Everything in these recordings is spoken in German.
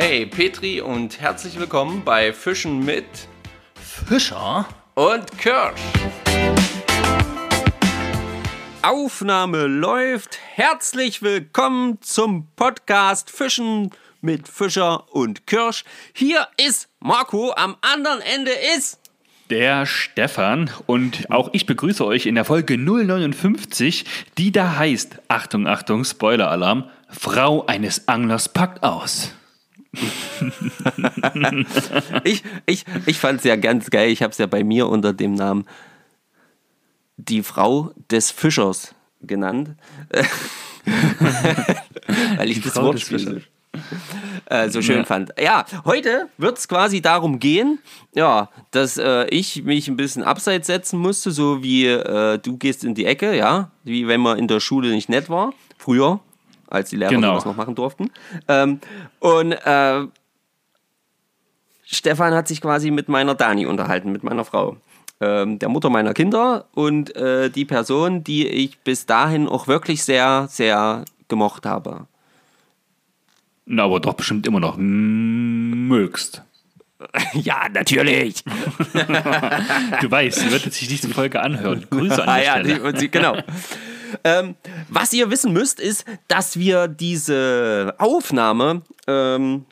Hey Petri und herzlich willkommen bei Fischen mit Fischer und Kirsch. Aufnahme läuft. Herzlich willkommen zum Podcast Fischen mit Fischer und Kirsch. Hier ist Marco, am anderen Ende ist der Stefan und auch ich begrüße euch in der Folge 059, die da heißt, Achtung, Achtung, Spoiler-Alarm, Frau eines Anglers packt aus. Ich ich, ich fand es ja ganz geil. Ich habe es ja bei mir unter dem Namen die Frau des Fischers genannt. Weil ich die das Frau Wortspiel äh, so schön ja. fand. Ja, heute wird es quasi darum gehen, ja, dass äh, ich mich ein bisschen abseits setzen musste, so wie äh, du gehst in die Ecke, ja, wie wenn man in der Schule nicht nett war, früher als die Lehrer genau. das noch machen durften. Ähm, und äh, Stefan hat sich quasi mit meiner Dani unterhalten, mit meiner Frau. Ähm, der Mutter meiner Kinder und äh, die Person, die ich bis dahin auch wirklich sehr, sehr gemocht habe. Na, aber doch bestimmt immer noch mögst. Ja, natürlich. du weißt, sie wird sich diese Folge anhören. Grüße an der ah, ja, Stelle. Die, genau. Ähm, was ihr wissen müsst, ist, dass wir diese Aufnahme ähm,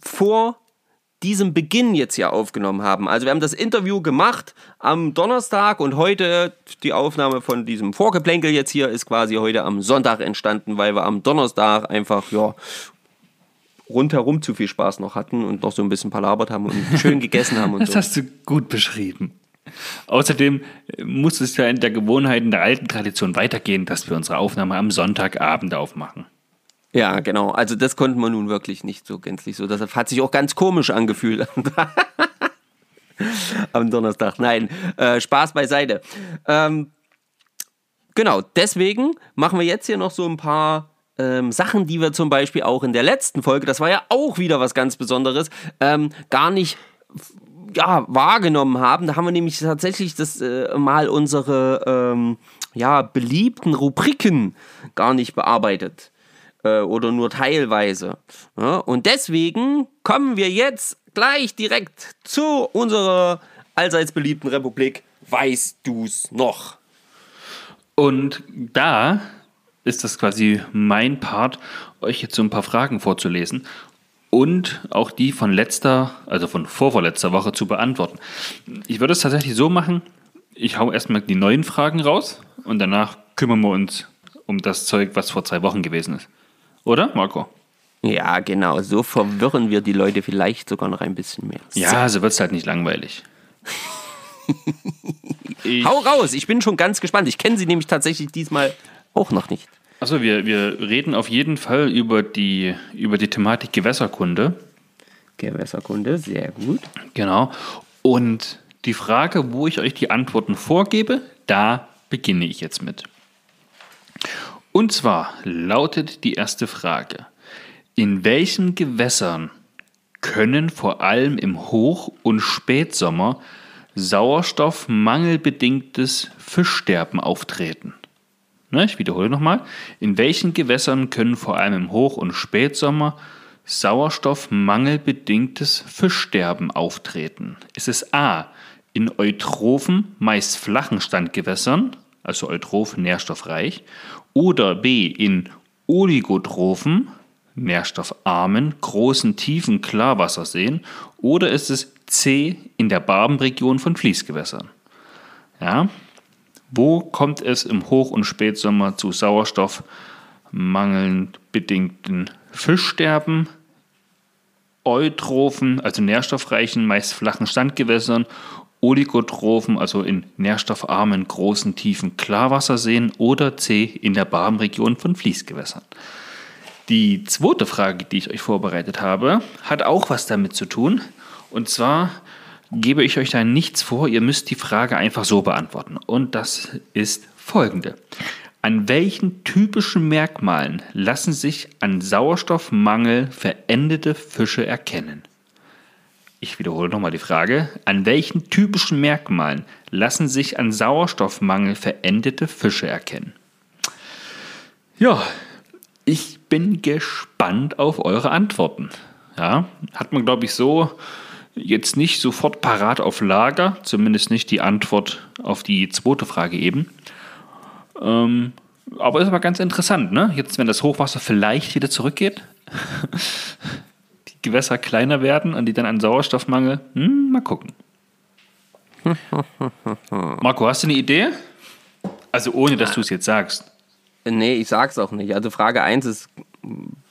vor diesem Beginn jetzt hier aufgenommen haben. Also wir haben das Interview gemacht am Donnerstag und heute die Aufnahme von diesem Vorgeplänkel jetzt hier ist quasi heute am Sonntag entstanden, weil wir am Donnerstag einfach ja rundherum zu viel Spaß noch hatten und noch so ein bisschen palabert haben und schön gegessen haben und das so. Das hast du gut beschrieben. Außerdem muss es ja in der Gewohnheit, in der alten Tradition weitergehen, dass wir unsere Aufnahme am Sonntagabend aufmachen. Ja, genau. Also das konnten wir nun wirklich nicht so gänzlich so. Das hat sich auch ganz komisch angefühlt. Am Donnerstag. Nein, äh, Spaß beiseite. Ähm, genau, deswegen machen wir jetzt hier noch so ein paar ähm, Sachen, die wir zum Beispiel auch in der letzten Folge, das war ja auch wieder was ganz Besonderes, ähm, gar nicht ja, wahrgenommen haben. Da haben wir nämlich tatsächlich das äh, mal unsere ähm, ja, beliebten Rubriken gar nicht bearbeitet äh, oder nur teilweise. Ja, und deswegen kommen wir jetzt gleich direkt zu unserer allseits beliebten Republik. Weißt du's noch? Und da ist das quasi mein Part, euch jetzt so ein paar Fragen vorzulesen und auch die von letzter, also von vorvorletzter Woche zu beantworten. Ich würde es tatsächlich so machen, ich hau erstmal die neuen Fragen raus und danach kümmern wir uns um das Zeug, was vor zwei Wochen gewesen ist. Oder, Marco? Ja, genau. So verwirren wir die Leute vielleicht sogar noch ein bisschen mehr. Ja, so wird es halt nicht langweilig. Hau raus, ich bin schon ganz gespannt. Ich kenne sie nämlich tatsächlich diesmal auch noch nicht. Achso, wir, wir reden auf jeden Fall über die, über die Thematik Gewässerkunde. Gewässerkunde, sehr gut. Genau. Und die Frage, wo ich euch die Antworten vorgebe, da beginne ich jetzt mit. Und zwar lautet die erste Frage, in welchen Gewässern können vor allem im Hoch- und Spätsommer sauerstoffmangelbedingtes Fischsterben auftreten? Ne, ich wiederhole nochmal. In welchen Gewässern können vor allem im Hoch- und Spätsommer sauerstoffmangelbedingtes Fischsterben auftreten? Ist es A. in eutrophen, meist flachen Standgewässern, also eutroph nährstoffreich, oder B in oligotrophen, nährstoffarmen, großen, tiefen Klarwasserseen oder ist es C in der Barbenregion von Fließgewässern? Ja, wo kommt es im Hoch- und Spätsommer zu Sauerstoffmangeln bedingten Fischsterben, Eutrophen, also nährstoffreichen, meist flachen Standgewässern Oligotrophen, also in nährstoffarmen, großen, tiefen Klarwasserseen oder C in der Barmregion von Fließgewässern. Die zweite Frage, die ich euch vorbereitet habe, hat auch was damit zu tun. Und zwar gebe ich euch da nichts vor, ihr müsst die Frage einfach so beantworten. Und das ist folgende. An welchen typischen Merkmalen lassen sich an Sauerstoffmangel verendete Fische erkennen? Ich wiederhole nochmal die Frage. An welchen typischen Merkmalen lassen sich an Sauerstoffmangel verendete Fische erkennen? Ja, Ich bin gespannt auf eure Antworten. Ja, hat man, glaube ich, so jetzt nicht sofort parat auf Lager, zumindest nicht die Antwort auf die zweite Frage eben. Ähm, aber ist aber ganz interessant, ne? Jetzt, wenn das Hochwasser vielleicht wieder zurückgeht, die Gewässer kleiner werden und die dann an Sauerstoffmangel, hm, mal gucken. Marco, hast du eine Idee? Also ohne, dass du es jetzt sagst. Nee, ich sag's auch nicht. Also Frage 1 ist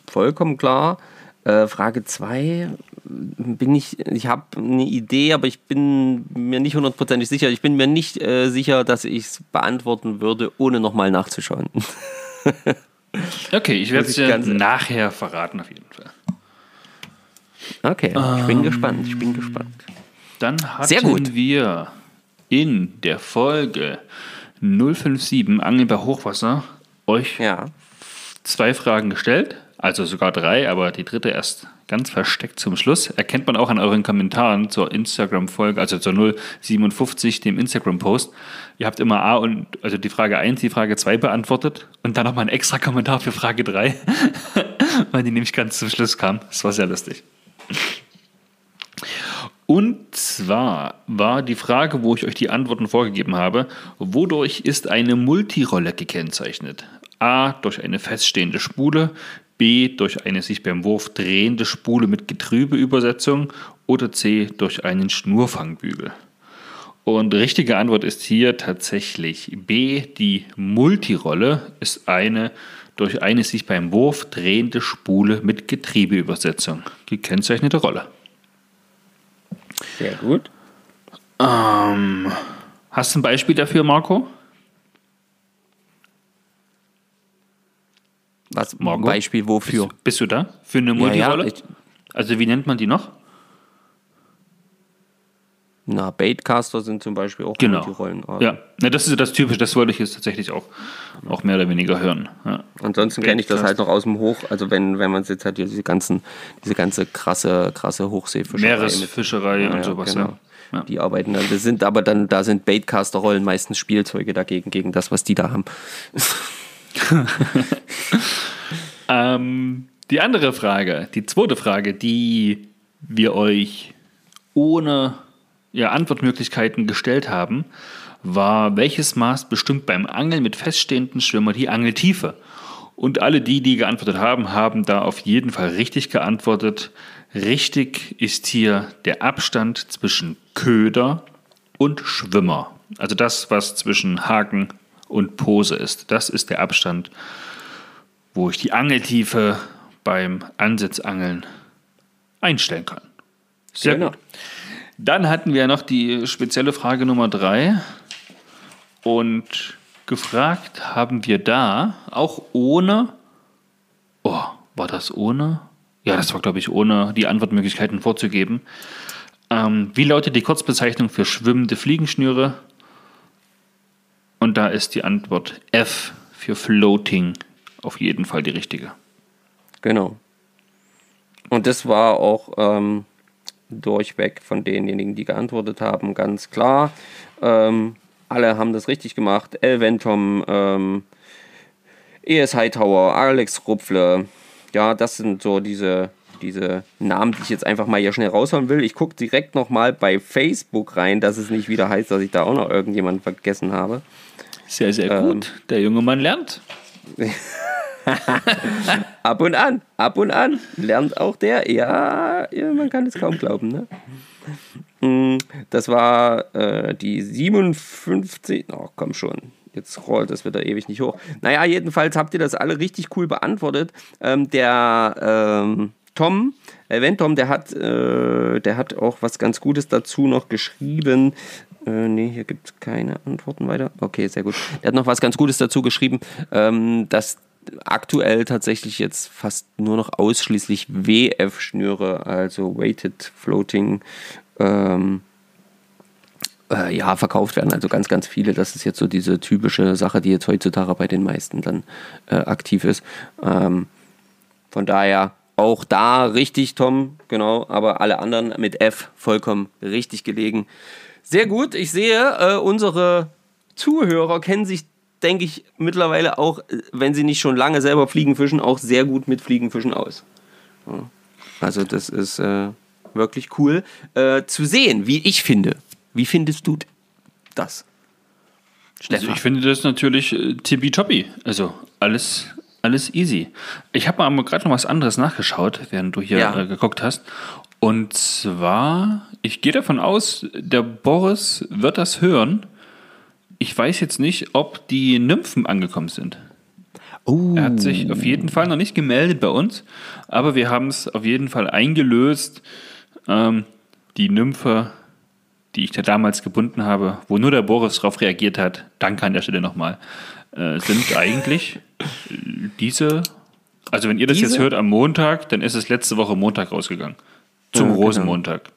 vollkommen klar. Äh, Frage 2 bin ich, ich habe eine Idee, aber ich bin mir nicht hundertprozentig sicher. Ich bin mir nicht äh, sicher, dass ich es beantworten würde, ohne nochmal nachzuschauen. okay, ich werde es dir nachher verraten auf jeden Fall. Okay, ich bin ähm, gespannt, ich bin gespannt. Dann hatten wir in der Folge 057 Angeln bei Hochwasser euch ja. zwei Fragen gestellt. Also sogar drei, aber die dritte erst ganz versteckt zum Schluss. Erkennt man auch an euren Kommentaren zur Instagram-Folge, also zur 057, dem Instagram-Post. Ihr habt immer A und, also die Frage 1, die Frage 2 beantwortet und dann nochmal ein extra Kommentar für Frage 3, weil die nämlich ganz zum Schluss kam. Das war sehr lustig. Und zwar war die Frage, wo ich euch die Antworten vorgegeben habe, wodurch ist eine Multirolle gekennzeichnet? A durch eine feststehende Spule, B durch eine sich beim Wurf drehende Spule mit Getriebeübersetzung oder C durch einen Schnurfangbügel. Und richtige Antwort ist hier tatsächlich B. Die Multirolle ist eine durch eine sich beim Wurf drehende Spule mit Getriebeübersetzung gekennzeichnete Rolle. Sehr gut. Ähm, hast du ein Beispiel dafür, Marco? Was Marco? Beispiel wofür? Bist, bist, du da? Für eine Multirolle? Ja, ja, also wie nennt man die noch? Na, Baitcaster sind zum Beispiel auch genau. Multirollen. Ja, Na, das ist das Typische, das wollte ich jetzt tatsächlich auch, auch mehr oder weniger hören. Ja. Ansonsten kenne ich das halt noch aus dem Hoch, also wenn, wenn man jetzt halt diese ganzen, diese ganze krasse, krasse Hochseefischerei. Meeresfischerei mit, und ja, sowas, genau. ja. Die arbeiten dann, das sind aber dann, da sind Baitcaster-Rollen meistens Spielzeuge dagegen, gegen das, was die da haben. ähm, die andere Frage, die zweite Frage, die wir euch ohne ja, Antwortmöglichkeiten gestellt haben, war, welches Maß bestimmt beim Angeln mit feststehenden Schwimmer die Angeltiefe? Und alle die, die geantwortet haben, haben da auf jeden Fall richtig geantwortet. Richtig ist hier der Abstand zwischen Köder und Schwimmer. Also das, was zwischen Haken und Pose ist. Das ist der Abstand, wo ich die Angeltiefe beim Ansitzangeln einstellen kann. Sehr genau. gut. Dann hatten wir noch die spezielle Frage Nummer drei. Und gefragt haben wir da, auch ohne, oh, war das ohne? Ja, das war, glaube ich, ohne die Antwortmöglichkeiten vorzugeben. Ähm, wie lautet die Kurzbezeichnung für schwimmende Fliegenschnüre? Und da ist die Antwort F für Floating auf jeden Fall die richtige. Genau. Und das war auch ähm, durchweg von denjenigen, die geantwortet haben, ganz klar. Ähm, alle haben das richtig gemacht. Elventom, ähm, ES Hightower, Alex Rupfle. Ja, das sind so diese, diese Namen, die ich jetzt einfach mal hier schnell raushauen will. Ich gucke direkt nochmal bei Facebook rein, dass es nicht wieder heißt, dass ich da auch noch irgendjemanden vergessen habe. Sehr, sehr gut. Ähm, Der junge Mann lernt. ab und an, ab und an lernt auch der. Ja, man kann es kaum glauben. Ne? Mm, das war äh, die 57. Oh, komm schon. Jetzt rollt das wieder ewig nicht hoch. Naja, jedenfalls habt ihr das alle richtig cool beantwortet. Ähm, der ähm, Tom, äh, Tom, der hat, äh, der hat auch was ganz Gutes dazu noch geschrieben. Äh, nee, hier gibt es keine Antworten weiter. Okay, sehr gut. Der hat noch was ganz Gutes dazu geschrieben, ähm, dass aktuell tatsächlich jetzt fast nur noch ausschließlich WF-Schnüre, also Weighted Floating, ähm, äh, ja, verkauft werden. Also ganz, ganz viele. Das ist jetzt so diese typische Sache, die jetzt heutzutage bei den meisten dann äh, aktiv ist. Ähm, von daher auch da richtig, Tom, genau, aber alle anderen mit F vollkommen richtig gelegen. Sehr gut, ich sehe, äh, unsere Zuhörer kennen sich denke ich, mittlerweile auch, wenn sie nicht schon lange selber Fliegen fischen, auch sehr gut mit Fliegenfischen aus. Also das ist äh, wirklich cool äh, zu sehen, wie ich finde. Wie findest du das? Also ich finde das natürlich äh, tippitoppi. Also alles, alles easy. Ich habe mal gerade noch was anderes nachgeschaut, während du hier Ja. äh, geguckt hast. Und zwar, ich gehe davon aus, der Boris wird das hören. Ich weiß jetzt nicht, ob die Nymphen angekommen sind. Oh. Er hat sich auf jeden Fall noch nicht gemeldet bei uns, aber wir haben es auf jeden Fall eingelöst. Ähm, die Nymphe, die ich da damals gebunden habe, wo nur der Boris darauf reagiert hat, danke an der Stelle nochmal, äh, sind eigentlich diese, also wenn ihr das Diese? jetzt hört am Montag, dann ist es letzte Woche Montag rausgegangen. Zum Ja, genau. Rosenmontag.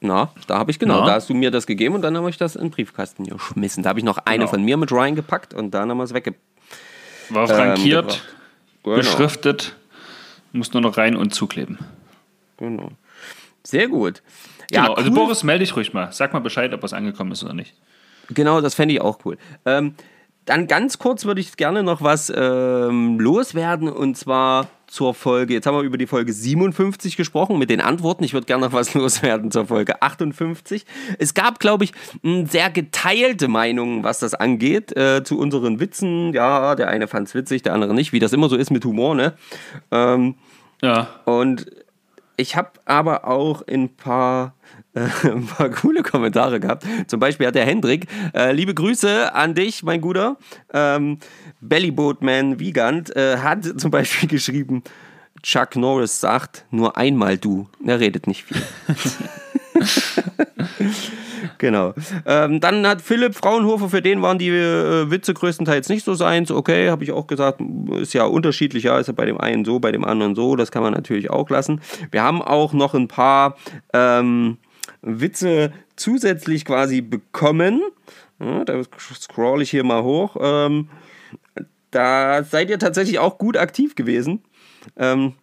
Na, da habe ich genau, Na? da hast du mir das gegeben und dann habe ich das in den Briefkasten geschmissen. Da habe ich noch eine Genau. von mir mit reingepackt und dann haben wir es wegge... War Ähm, frankiert, gebracht. Genau. beschriftet, muss nur noch rein und zukleben. Genau. Sehr gut. Ja, genau, also cool. Boris, melde dich ruhig mal. Sag mal Bescheid, ob was angekommen ist oder nicht. Genau, das fände ich auch cool. Ähm, dann ganz kurz würde ich gerne noch was ähm, loswerden und zwar zur Folge. Jetzt haben wir über die Folge 57 gesprochen mit den Antworten. Ich würde gerne noch was loswerden zur Folge 58. Es gab, glaube ich, sehr geteilte Meinungen, was das angeht, äh, zu unseren Witzen. Ja, der eine fand es witzig, der andere nicht, wie das immer so ist mit Humor, ne? Ähm, Ja, und ich habe aber auch ein paar, ein paar coole Kommentare gehabt. Zum Beispiel hat der Hendrik, äh, liebe Grüße an dich, mein Guter. Ähm, Bellyboatman Wiegand äh, hat zum Beispiel geschrieben, Chuck Norris sagt, nur einmal du. Er redet nicht viel. genau. Ähm, dann hat Philipp Fraunhofer, für den waren die äh, Witze größtenteils nicht so seins. Okay, habe ich auch gesagt, ist ja unterschiedlich. Ja, ist ja bei dem einen so, bei dem anderen so. Das kann man natürlich auch lassen. Wir haben auch noch ein paar ähm, Witze zusätzlich quasi bekommen. Ja, da scroll ich hier mal hoch. Ähm, da seid ihr tatsächlich auch gut aktiv gewesen. Ähm,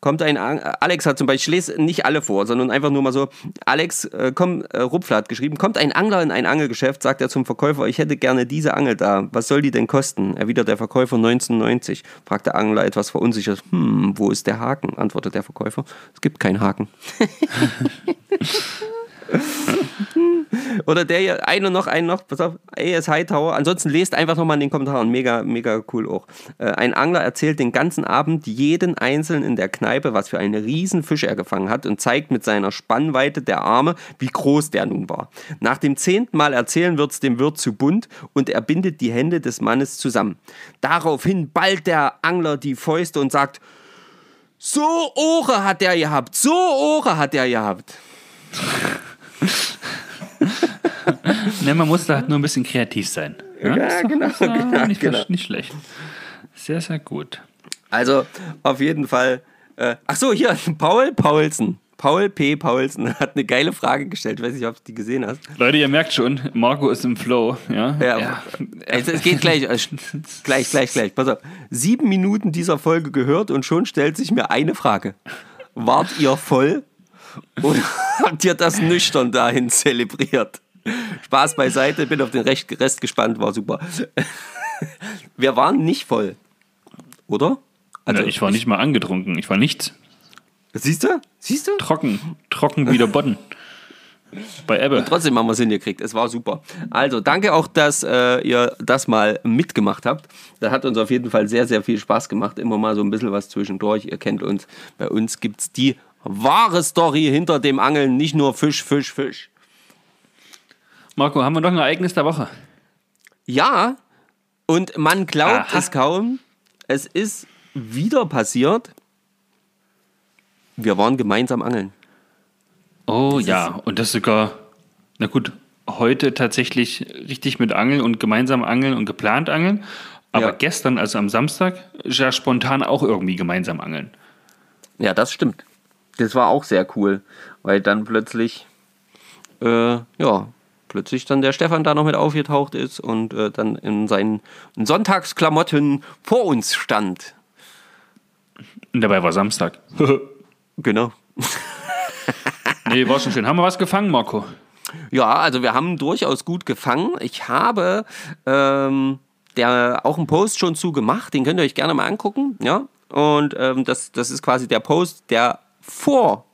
kommt ein An Alex hat zum Beispiel, ich lese nicht alle vor, sondern einfach nur mal so, Alex, äh, komm, äh, Rupfler hat geschrieben, kommt ein Angler in ein Angelgeschäft, sagt er zum Verkäufer, ich hätte gerne diese Angel da, was soll die denn kosten? Erwidert der Verkäufer 1990, fragt der Angler etwas verunsichert, hm, wo ist der Haken? Antwortet der Verkäufer, es gibt keinen Haken. Oder der hier, eine noch, einen noch, pass auf, AS Hightower. Ansonsten lest einfach nochmal in den Kommentaren. Mega, mega cool auch. Äh, ein Angler erzählt den ganzen Abend jeden Einzelnen in der Kneipe, was für einen riesen Fisch er gefangen hat und zeigt mit seiner Spannweite der Arme, wie groß der nun war. Nach dem zehnten Mal erzählen wird es dem Wirt zu bunt und er bindet die Hände des Mannes zusammen. Daraufhin ballt der Angler die Fäuste und sagt, so Ohren hat er gehabt, so Ohren hat er gehabt. Ne, man muss da halt nur ein bisschen kreativ sein. Ja, Ja, Ist doch- genau, doch genau, nicht, genau. nicht schlecht. Sehr, sehr gut. Also auf jeden Fall. Äh, ach so, hier Paul Paulsen. Paul P. Paulsen hat eine geile Frage gestellt. Ich weiß nicht, ob du die gesehen hast. Leute, ihr merkt schon, Marco ist im Flow. Ja, Ja, Es, es geht gleich, äh, gleich, gleich, gleich. Pass auf. Sieben Minuten dieser Folge gehört und schon stellt sich mir eine Frage. Wart ihr voll oder habt ihr das nüchtern dahin zelebriert? Spaß beiseite, bin auf den Rest gespannt, war super. Wir waren nicht voll, oder? Also ich war nicht mal angetrunken. Ich war nichts. Siehst du? Siehst du? Trocken. Trocken wie der Bodden. Bei Ebbe. Trotzdem haben wir es hingekriegt. Es war super. Also, danke auch, dass äh, ihr das mal mitgemacht habt. Das hat uns auf jeden Fall sehr, sehr viel Spaß gemacht. Immer mal so ein bisschen was zwischendurch. Ihr kennt uns. Bei uns gibt es die wahre Story hinter dem Angeln. Nicht nur Fisch, Fisch, Fisch. Marco, haben wir noch ein Ereignis der Woche? Ja, und man glaubt Aha. es kaum. Es ist wieder passiert. Wir waren gemeinsam angeln. Oh ja, und das sogar, na gut, heute tatsächlich richtig mit Angeln und gemeinsam angeln und geplant angeln. Aber Ja. gestern, also am Samstag, ja spontan auch irgendwie gemeinsam angeln. Ja, das stimmt. Das war auch sehr cool, weil dann plötzlich, äh, ja, plötzlich dann der Stefan da noch mit aufgetaucht ist und äh, dann in seinen Sonntagsklamotten vor uns stand. Und dabei war Samstag. Genau. nee, war schon schön. Haben wir was gefangen, Marco? Ja, also wir haben durchaus gut gefangen. Ich habe ähm, der auch einen Post schon zu gemacht, den könnt ihr euch gerne mal angucken. Ja, und ähm, das, das ist quasi der Post, der vor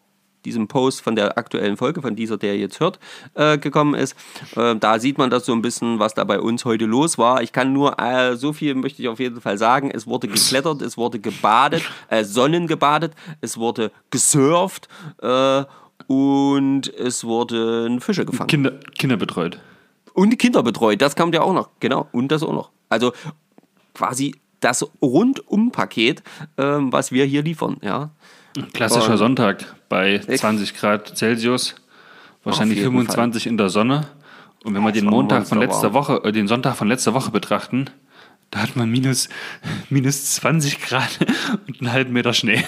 diesem Post von der aktuellen Folge, von dieser, der ihr jetzt hört, äh, gekommen ist. Äh, da sieht man das so ein bisschen, was da bei uns heute los war. Ich kann nur, äh, so viel möchte ich auf jeden Fall sagen. Es wurde geklettert, es wurde gebadet, äh, sonnengebadet, es wurde gesurft äh, und es wurden Fische gefangen. Kinder, Kinder betreut. Und Kinder betreut, das kommt ja auch noch. Genau, und das auch noch. Also quasi das Rundumpaket, ähm, was wir hier liefern. Ja. Klassischer und Sonntag bei 20 Grad Celsius, wahrscheinlich 25 Fall. in der Sonne. Und wenn wir den Montag von letzter Woche, äh, den Sonntag von letzter Woche betrachten, da hat man minus, minus 20 Grad und einen halben Meter Schnee.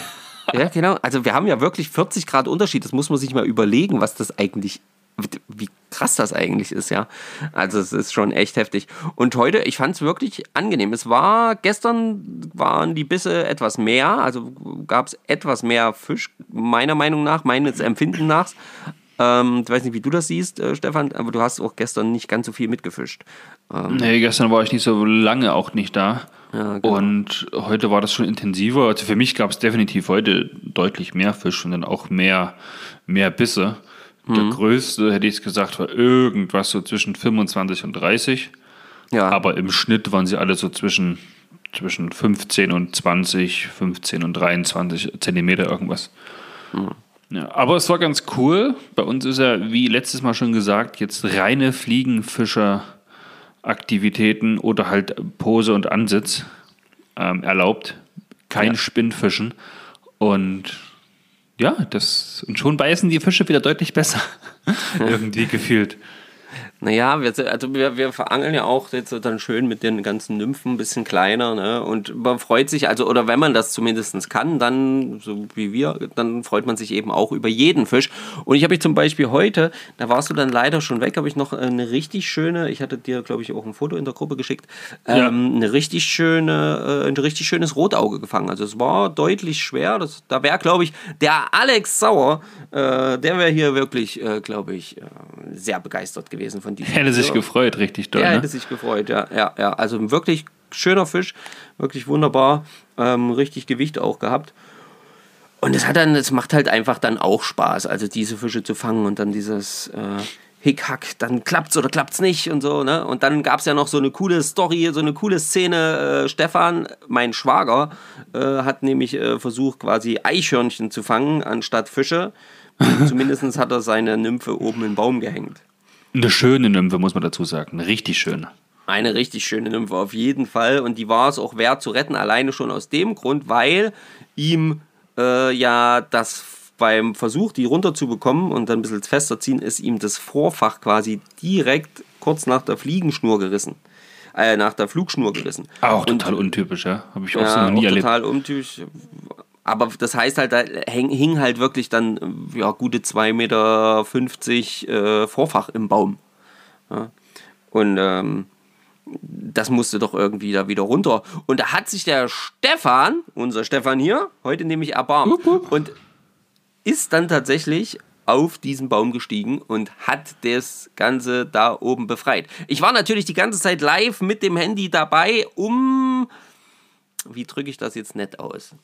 Ja, genau. Also wir haben ja wirklich 40 Grad Unterschied. Das muss man sich mal überlegen, was das eigentlich wie krass das eigentlich ist, ja. Also es ist schon echt heftig. Und heute, ich fand es wirklich angenehm. Es war, gestern waren die Bisse etwas mehr, also gab es etwas mehr Fisch, meiner Meinung nach, meines Empfinden nach. Ähm, ich weiß nicht, wie du das siehst, äh, Stefan, aber du hast auch gestern nicht ganz so viel mitgefischt. Ähm, nee, gestern war ich nicht so lange auch nicht da. Ja, genau. Und heute war das schon intensiver. Also für mich gab es definitiv heute deutlich mehr Fisch und dann auch mehr, mehr Bisse. Der mhm. größte, hätte ich gesagt, war irgendwas so zwischen 25 und 30. Ja. Aber im Schnitt waren sie alle so zwischen, zwischen 15 und 20, 15 und 23 Zentimeter irgendwas. Mhm. Ja, aber es war ganz cool. Bei uns ist ja, wie letztes Mal schon gesagt, jetzt reine Fliegenfischer-Aktivitäten oder halt Pose und Ansitz ähm, erlaubt. Kein ja. Spinnfischen. Und ja, das, und schon beißen die Fische wieder deutlich besser. Irgendwie gefühlt. Naja, wir, also wir, wir verangeln ja auch jetzt dann schön mit den ganzen Nymphen ein bisschen kleiner, ne? Und man freut sich, also, oder wenn man das zumindest kann, dann, so wie wir, dann freut man sich eben auch über jeden Fisch. Und ich habe ich zum Beispiel heute, da warst du dann leider schon weg, habe ich noch eine richtig schöne, ich hatte dir, glaube ich, auch ein Foto in der Gruppe geschickt, ja. ähm, eine richtig schöne, äh, ein richtig schönes Rotauge gefangen. Also es war deutlich schwer. Das, da wäre, glaube ich, der Alex Sauer, äh, der wäre hier wirklich, äh, glaube ich, äh, sehr begeistert gewesen von diesem. Hätte sich gefreut, richtig doll. Er ne? hätte sich gefreut, ja, ja, ja. Also wirklich schöner Fisch, wirklich wunderbar, ähm, richtig Gewicht auch gehabt. Und es hat dann, es macht halt einfach dann auch Spaß, also diese Fische zu fangen und dann dieses äh, Hickhack, dann klappt's oder klappt's nicht und so, ne? Und dann gab es ja noch so eine coole Story, so eine coole Szene. Äh, Stefan, mein Schwager, äh, hat nämlich äh, versucht, quasi Eichhörnchen zu fangen anstatt Fische. Zumindest hat er seine Nymphe oben im Baum gehängt. Eine schöne Nymphe, muss man dazu sagen. Eine richtig schöne. Eine richtig schöne Nymphe, auf jeden Fall. Und die war es auch wert zu retten, alleine schon aus dem Grund, weil ihm äh, ja das beim Versuch, die runterzubekommen und dann ein bisschen fester ziehen, ist ihm das Vorfach quasi direkt kurz nach der Fliegenschnur gerissen. Äh, nach der Flugschnur gerissen. Auch und, total untypisch, ja? Habe ich auch ja, so noch nie auch erlebt. Total untypisch aber das heißt halt, da hing halt wirklich dann ja, gute 2,50 Meter äh, Vorfach im Baum. Ja. Und ähm, das musste doch irgendwie da wieder runter. Und da hat sich der Stefan, unser Stefan hier, heute nämlich erbarmt up, up. und ist dann tatsächlich auf diesen Baum gestiegen und hat das Ganze da oben befreit. Ich war natürlich die ganze Zeit live mit dem Handy dabei, um, wie drücke ich das jetzt nett aus?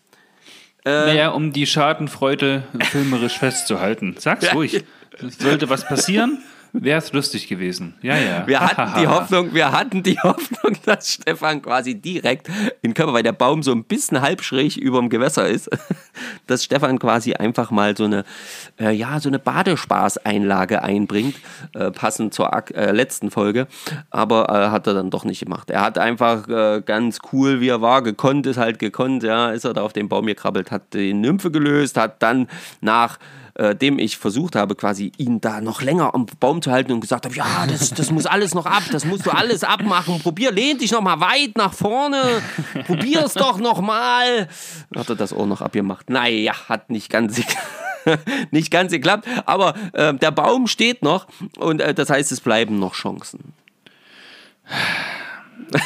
Äh, naja, um die Schadenfreude filmerisch festzuhalten. Sag's ruhig. Sollte was passieren, wäre es lustig gewesen. Ja, ja. Wir hatten die Hoffnung, wir hatten die Hoffnung, dass Stefan quasi direkt in Körper, weil der Baum so ein bisschen halb schräg über dem Gewässer ist, dass Stefan quasi einfach mal so eine, äh, ja, so eine Badespaßeinlage einbringt, äh, passend zur äh, letzten Folge. Aber äh, hat er dann doch nicht gemacht. Er hat einfach äh, ganz cool, wie er war, gekonnt, ist halt gekonnt, ja, ist er da auf den Baum gekrabbelt, hat die Nymphe gelöst, hat dann nach äh, dem ich versucht habe, quasi ihn da noch länger am Baum zu halten und gesagt habe, ja, das, das muss alles noch ab, das musst du alles abmachen. Probier, lehn dich noch mal weit nach vorne, probier es doch noch mal. Hat er das auch noch abgemacht? Naja, hat nicht ganz nicht ganz geklappt, aber äh, der Baum steht noch und äh, das heißt, es bleiben noch Chancen.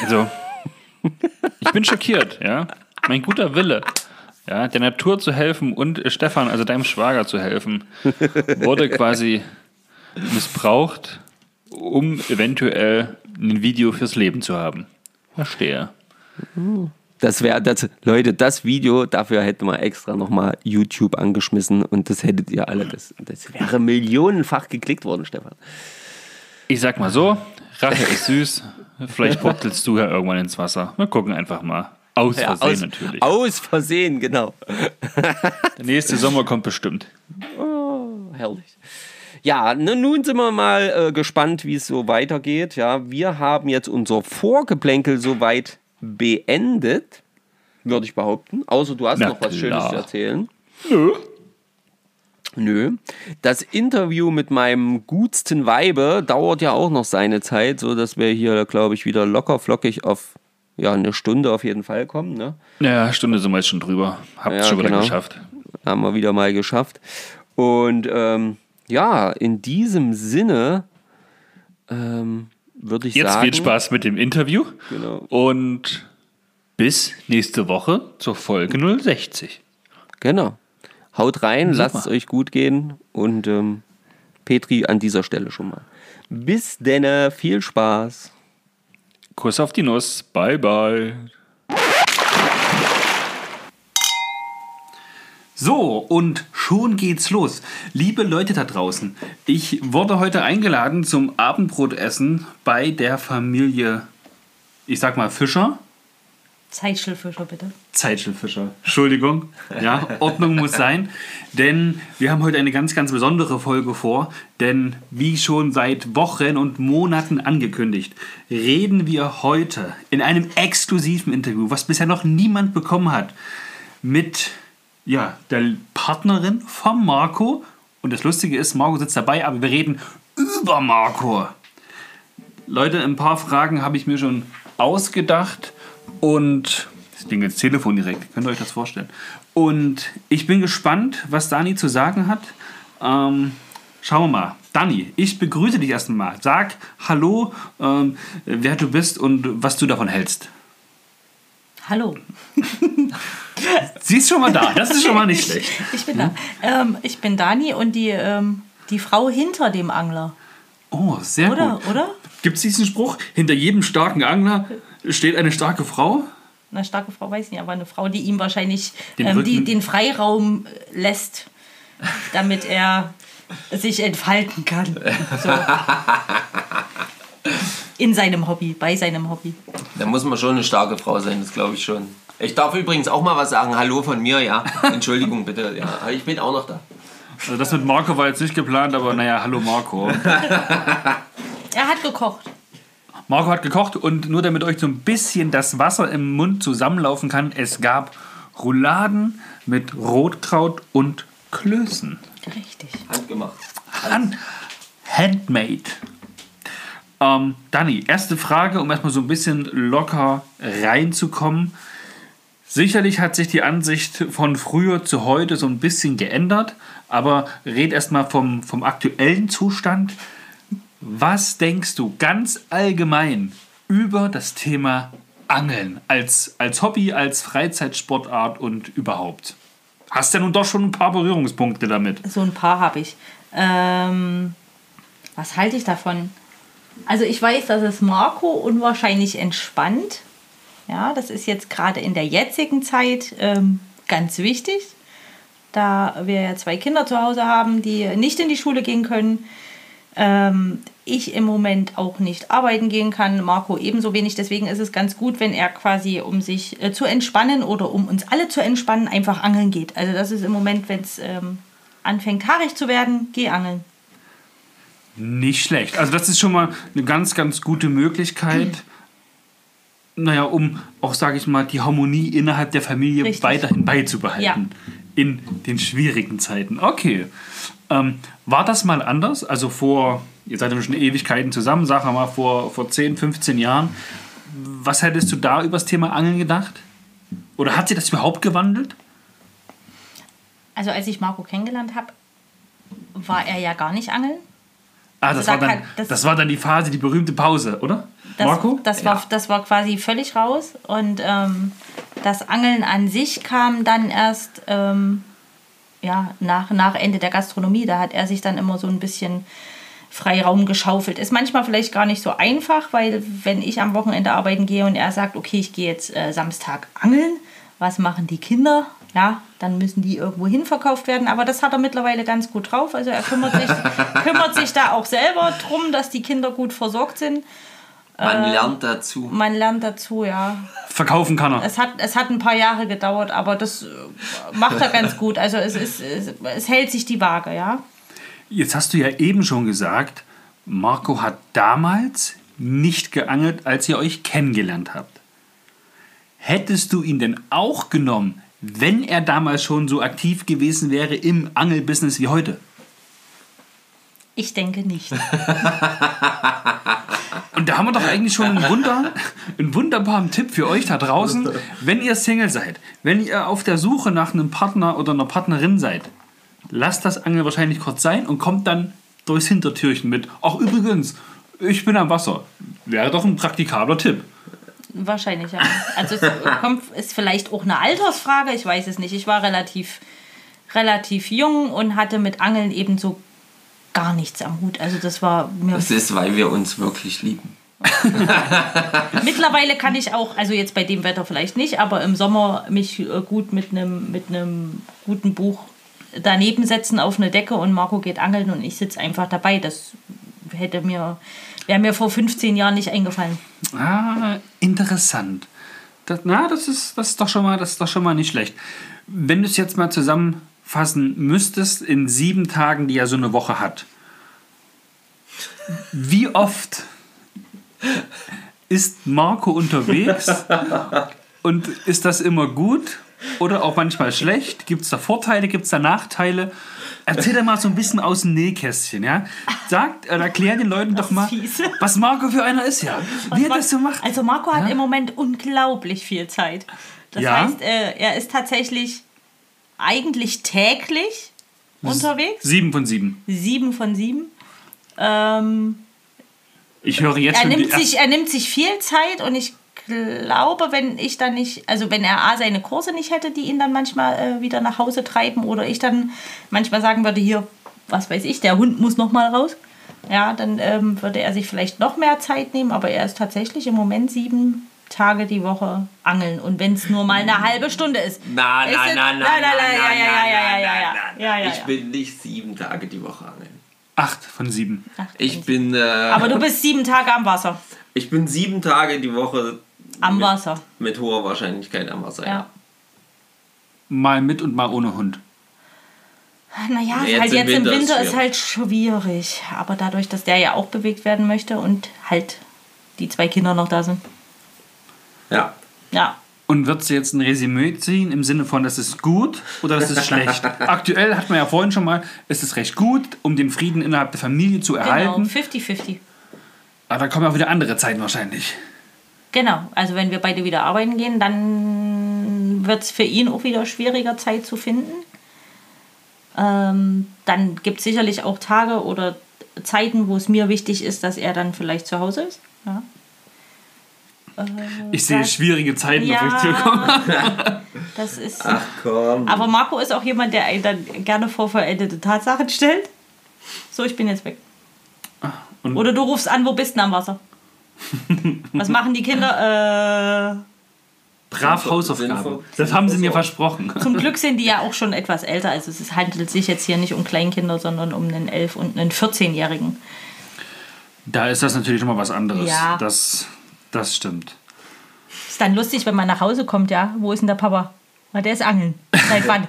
Also, ich bin schockiert, ja. Mein guter Wille ja, der Natur zu helfen und Stefan, also deinem Schwager zu helfen, wurde quasi missbraucht, um eventuell ein Video fürs Leben zu haben. Verstehe. Das wäre, das, Leute, das Video, dafür hätten wir extra nochmal YouTube angeschmissen und das hättet ihr alle, das, das wäre millionenfach geklickt worden, Stefan. Ich sag mal so, Rache ist süß. Vielleicht purzelst du ja irgendwann ins Wasser. Wir gucken einfach mal. Aus Ja, Versehen aus, natürlich. Aus Versehen, genau. Der nächste Sommer kommt bestimmt. Herrlich. Ja, ne, nun sind wir mal äh, gespannt, wie es so weitergeht. Ja, wir haben jetzt unser Vorgeplänkel soweit beendet, würde ich behaupten. Außer du hast Na noch was klar. Schönes zu erzählen. Nö. Nö. Das Interview mit meinem gutsten Weibe dauert ja auch noch seine Zeit, so dass wir hier, glaube ich, wieder locker flockig auf ja, eine Stunde auf jeden Fall kommen. Ne? Ja, Stunde sind wir jetzt schon drüber. Hab's Ja, schon wieder genau. geschafft. haben wir wieder mal geschafft. Und ähm, ja, in diesem Sinne ähm, würde ich Jetzt sagen. viel Spaß mit dem Interview. Genau. Und bis nächste Woche zur Folge 060. Genau. Haut rein, lasst es euch gut gehen und ähm, Petri an dieser Stelle schon mal. Bis denne, viel Spaß. Kuss auf die Nuss. Bye, bye. So, und schon geht's los. Liebe Leute da draußen, ich wurde heute eingeladen zum Abendbrotessen bei der Familie, ich sag mal Fischer. Zeitschildfischer, bitte. Zeitschildfischer. Entschuldigung. Ja, Ordnung muss sein. Denn wir haben heute eine ganz, ganz besondere Folge vor. Denn wie schon seit Wochen und Monaten angekündigt, reden wir heute in einem exklusiven Interview, was bisher noch niemand bekommen hat, mit ja, der Partnerin von Marco. Und das Lustige ist, Marco sitzt dabei, aber wir reden über Marco. Leute, ein paar Fragen habe ich mir schon ausgedacht und das Ding ins Telefon direkt, könnt ihr euch das vorstellen. Und ich bin gespannt, was Dani zu sagen hat. Ähm, schauen wir mal. Dani, ich begrüße dich erstmal. Sag Hallo, ähm, wer du bist und was du davon hältst. Hallo. Sie ist schon mal da, das ist schon mal nicht schlecht. Ich bin da. Ähm, ich bin Dani und die, ähm, die Frau hinter dem Angler. Oh, sehr Oder? gut. Oder? Gibt es diesen Spruch? Hinter jedem starken Angler steht eine starke Frau? Eine starke Frau weiß ich nicht, aber eine Frau, die ihm wahrscheinlich Den ähm, die, den Freiraum äh, lässt, damit er sich entfalten kann. So. In seinem Hobby, bei seinem Hobby. Da muss man schon eine starke Frau sein, das glaube ich schon. Ich darf übrigens auch mal was sagen. Hallo von mir, ja. Entschuldigung bitte. Ja, ich bin auch noch da. Also das mit Marco war jetzt nicht geplant, aber naja, hallo Marco. Er hat gekocht. Marco hat gekocht und nur damit euch so ein bisschen das Wasser im Mund zusammenlaufen kann, es gab Rouladen mit Rotkraut und Klößen. Richtig. Handgemacht. Hand, handmade. Ähm, Dani, erste Frage, um erstmal so ein bisschen locker reinzukommen. Sicherlich hat sich die Ansicht von früher zu heute so ein bisschen geändert, aber red erstmal vom, vom aktuellen Zustand. Was denkst du ganz allgemein über das Thema Angeln als, als Hobby, als Freizeitsportart und überhaupt? Hast ja nun doch schon ein paar Berührungspunkte damit. So ein paar habe ich. Ähm, was halte ich davon? Also ich weiß, dass es Marco unwahrscheinlich entspannt. Ja, das ist jetzt gerade in der jetzigen Zeit ähm, ganz wichtig, da wir ja zwei Kinder zu Hause haben, die nicht in die Schule gehen können. Ähm, ich im Moment auch nicht arbeiten gehen kann, Marco ebenso wenig. Deswegen ist es ganz gut, wenn er quasi, um sich äh, zu entspannen oder um uns alle zu entspannen, einfach angeln geht. Also das ist im Moment, wenn es ähm, anfängt haarig zu werden, geh angeln. Nicht schlecht. Also das ist schon mal eine ganz, ganz gute Möglichkeit, naja, um auch, sage ich mal, die Harmonie innerhalb der Familie Richtig. weiterhin beizubehalten. Ja. In den schwierigen Zeiten. Okay. Ähm, war das mal anders? Also vor, ihr seid ja schon Ewigkeiten zusammen, sag mal vor, vor 10, 15 Jahren. Was hättest du da über das Thema Angeln gedacht? Oder hat sich das überhaupt gewandelt? Also als ich Marco kennengelernt habe, war er ja gar nicht angeln. Ah, das, da war dann, kann- das- das war dann die Phase, die berühmte Pause, oder? Das, Marco? Das war, das war quasi völlig raus. Und ähm, das Angeln an sich kam dann erst ähm, ja, nach, nach Ende der Gastronomie. Da hat er sich dann immer so ein bisschen Freiraum geschaufelt. Ist manchmal vielleicht gar nicht so einfach, weil wenn ich am Wochenende arbeiten gehe und er sagt, okay, ich gehe jetzt äh, Samstag angeln, was machen die Kinder? Ja, dann müssen die irgendwo hin verkauft werden. Aber das hat er mittlerweile ganz gut drauf. Also er kümmert sich, kümmert sich da auch selber drum, dass die Kinder gut versorgt sind. Man lernt dazu. Man lernt dazu, ja. Verkaufen kann er. Es hat, es hat ein paar Jahre gedauert, aber das äh, macht er ganz gut. Also es, ist, es, es hält sich die Waage, ja. Jetzt hast du ja eben schon gesagt, Marco hat damals nicht geangelt, als ihr euch kennengelernt habt. Hättest du ihn denn auch genommen, wenn er damals schon so aktiv gewesen wäre im Angelbusiness wie heute? Ich denke nicht. Und da haben wir doch eigentlich schon einen, Wunder, einen wunderbaren Tipp für euch da draußen. Wenn ihr Single seid, wenn ihr auf der Suche nach einem Partner oder einer Partnerin seid, lasst das Angeln wahrscheinlich kurz sein und kommt dann durchs Hintertürchen mit. Ach übrigens, ich bin am Wasser. Wäre doch ein praktikabler Tipp. Wahrscheinlich, ja. Also es kommt, ist vielleicht auch eine Altersfrage, ich weiß es nicht. Ich war relativ, relativ jung und hatte mit Angeln eben so gar nichts am Hut. Also das war mir. Das ist, weil wir uns wirklich lieben. Mittlerweile kann ich auch, also jetzt bei dem Wetter vielleicht nicht, aber im Sommer mich äh, gut mit einem mit einem guten Buch daneben setzen auf eine Decke und Marco geht angeln und ich sitze einfach dabei. Das hätte mir wäre mir vor 15 Jahren nicht eingefallen. Ah, interessant. Das, na, das ist, das ist doch schon mal, das ist doch schon mal nicht schlecht. Wenn du es jetzt mal zusammenfassen müsstest in sieben Tagen, die ja so eine Woche hat, wie oft ist Marco unterwegs und ist das immer gut oder auch manchmal schlecht? Gibt es da Vorteile, gibt es da Nachteile? Erzähl doch mal so ein bisschen aus dem Nähkästchen, ja? Sagt, äh, erklär den Leuten doch mal, was Marco für einer ist, ja? Wie er das so macht. Also Marco hat Ja? im Moment unglaublich viel Zeit. Das Ja? heißt, äh, er ist tatsächlich eigentlich täglich unterwegs. Sieben von sieben. Sieben von sieben. Ähm, Ich höre jetzt er, schon nimmt sich, er nimmt sich viel Zeit und ich glaube, wenn ich dann nicht, also wenn er A seine Kurse nicht hätte, die ihn dann manchmal äh, wieder nach Hause treiben oder ich dann manchmal sagen würde, hier, was weiß ich, der Hund muss noch mal raus. Ja, dann ähm, würde er sich vielleicht noch mehr Zeit nehmen, aber er ist tatsächlich im Moment sieben Tage die Woche angeln und wenn es nur mal eine halbe Stunde ist. Na, Ist na, es- na, na, nein, na, nein, na, nein, ja, ja, ja, ja, ja, ja, na, ja, ja, Ich ja. bin nicht sieben Tage die Woche angeln. acht von sieben. Ach, Ich bin, äh, aber du bist sieben Tage am Wasser. ich bin sieben Tage die Woche Am mit, Wasser. mit hoher Wahrscheinlichkeit am Wasser. Ja. Mal mit und mal ohne Hund. Naja, jetzt halt im jetzt im Winter ist Winter ist schwierig. halt schwierig. Aber dadurch, dass der ja auch bewegt werden möchte und halt die zwei Kinder noch da sind. Ja. Ja. Und würdest du jetzt ein Resümee ziehen im Sinne von, das ist gut oder das ist schlecht? Aktuell hat man ja vorhin schon mal, es ist recht gut, um den Frieden innerhalb der Familie zu Genau, erhalten. 50-50. Aber da kommen auch wieder andere Zeiten wahrscheinlich. Genau, also wenn wir beide wieder arbeiten gehen, dann wird es für ihn auch wieder schwieriger, Zeit zu finden. Ähm, dann gibt es sicherlich auch Tage oder Zeiten, wo es mir wichtig ist, dass er dann vielleicht zu Hause ist. Ja. Äh, Ich sehe das- schwierige Zeiten auf euch zukommen. Ja, das ist. Ach komm. Aber Marco ist auch jemand, der einen dann gerne vor vollendete Tatsachen stellt. So, ich bin jetzt weg. Und Oder du rufst an, wo bist du am Wasser? Was machen die Kinder? Äh, brav Hausaufgaben. Das haben sie mir versprochen. zum Glück sind die ja auch schon etwas älter. Also es handelt sich jetzt hier nicht um Kleinkinder, sondern um einen 11- und einen 14-Jährigen. Da ist das natürlich schon mal was anderes. Ja. Das, das stimmt. Ist dann lustig, wenn man nach Hause kommt, ja. Wo ist denn der Papa? Na, der ist angeln. Seit wann?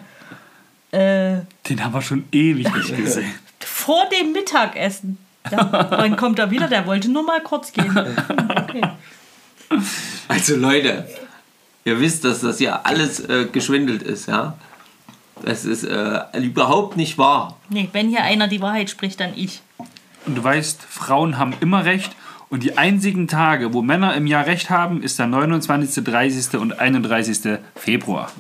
äh, Den haben wir schon ewig nicht gesehen. vor dem Mittagessen. Dann kommt er wieder, der wollte nur mal kurz gehen. Okay. Also Leute, ihr wisst, dass das ja alles äh, geschwindelt ist, ja? Das ist äh, überhaupt nicht wahr. Nee, wenn hier einer die Wahrheit spricht, dann ich. Und du weißt, Frauen haben immer recht. Und die einzigen Tage, wo Männer im Jahr recht haben, ist der 29., 30. und 31. Februar.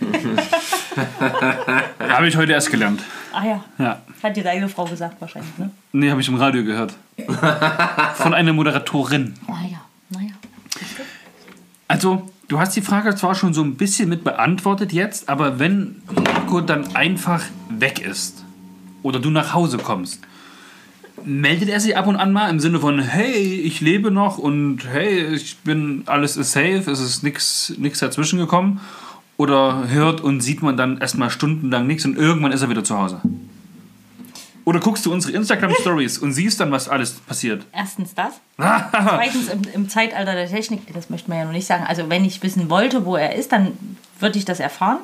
habe ich heute erst gelernt. Ah ja, Ja. hat dir deine Frau gesagt wahrscheinlich, ne? Nee, habe ich im Radio gehört. Von einer Moderatorin. Naja, naja. Also, du hast die Frage zwar schon so ein bisschen mit beantwortet jetzt, aber wenn Marco dann einfach weg ist oder du nach Hause kommst, meldet er sich ab und an mal im Sinne von, hey, ich lebe noch und hey, ich bin, alles ist safe, es ist nichts dazwischen gekommen? Oder hört und sieht man dann erstmal stundenlang nichts und irgendwann ist er wieder zu Hause? Oder guckst du unsere Instagram-Stories und siehst dann, was alles passiert? Erstens das. Zweitens im, im, Zeitalter der Technik, das möchte man ja noch nicht sagen. Also wenn ich wissen wollte, wo er ist, dann würde ich das erfahren.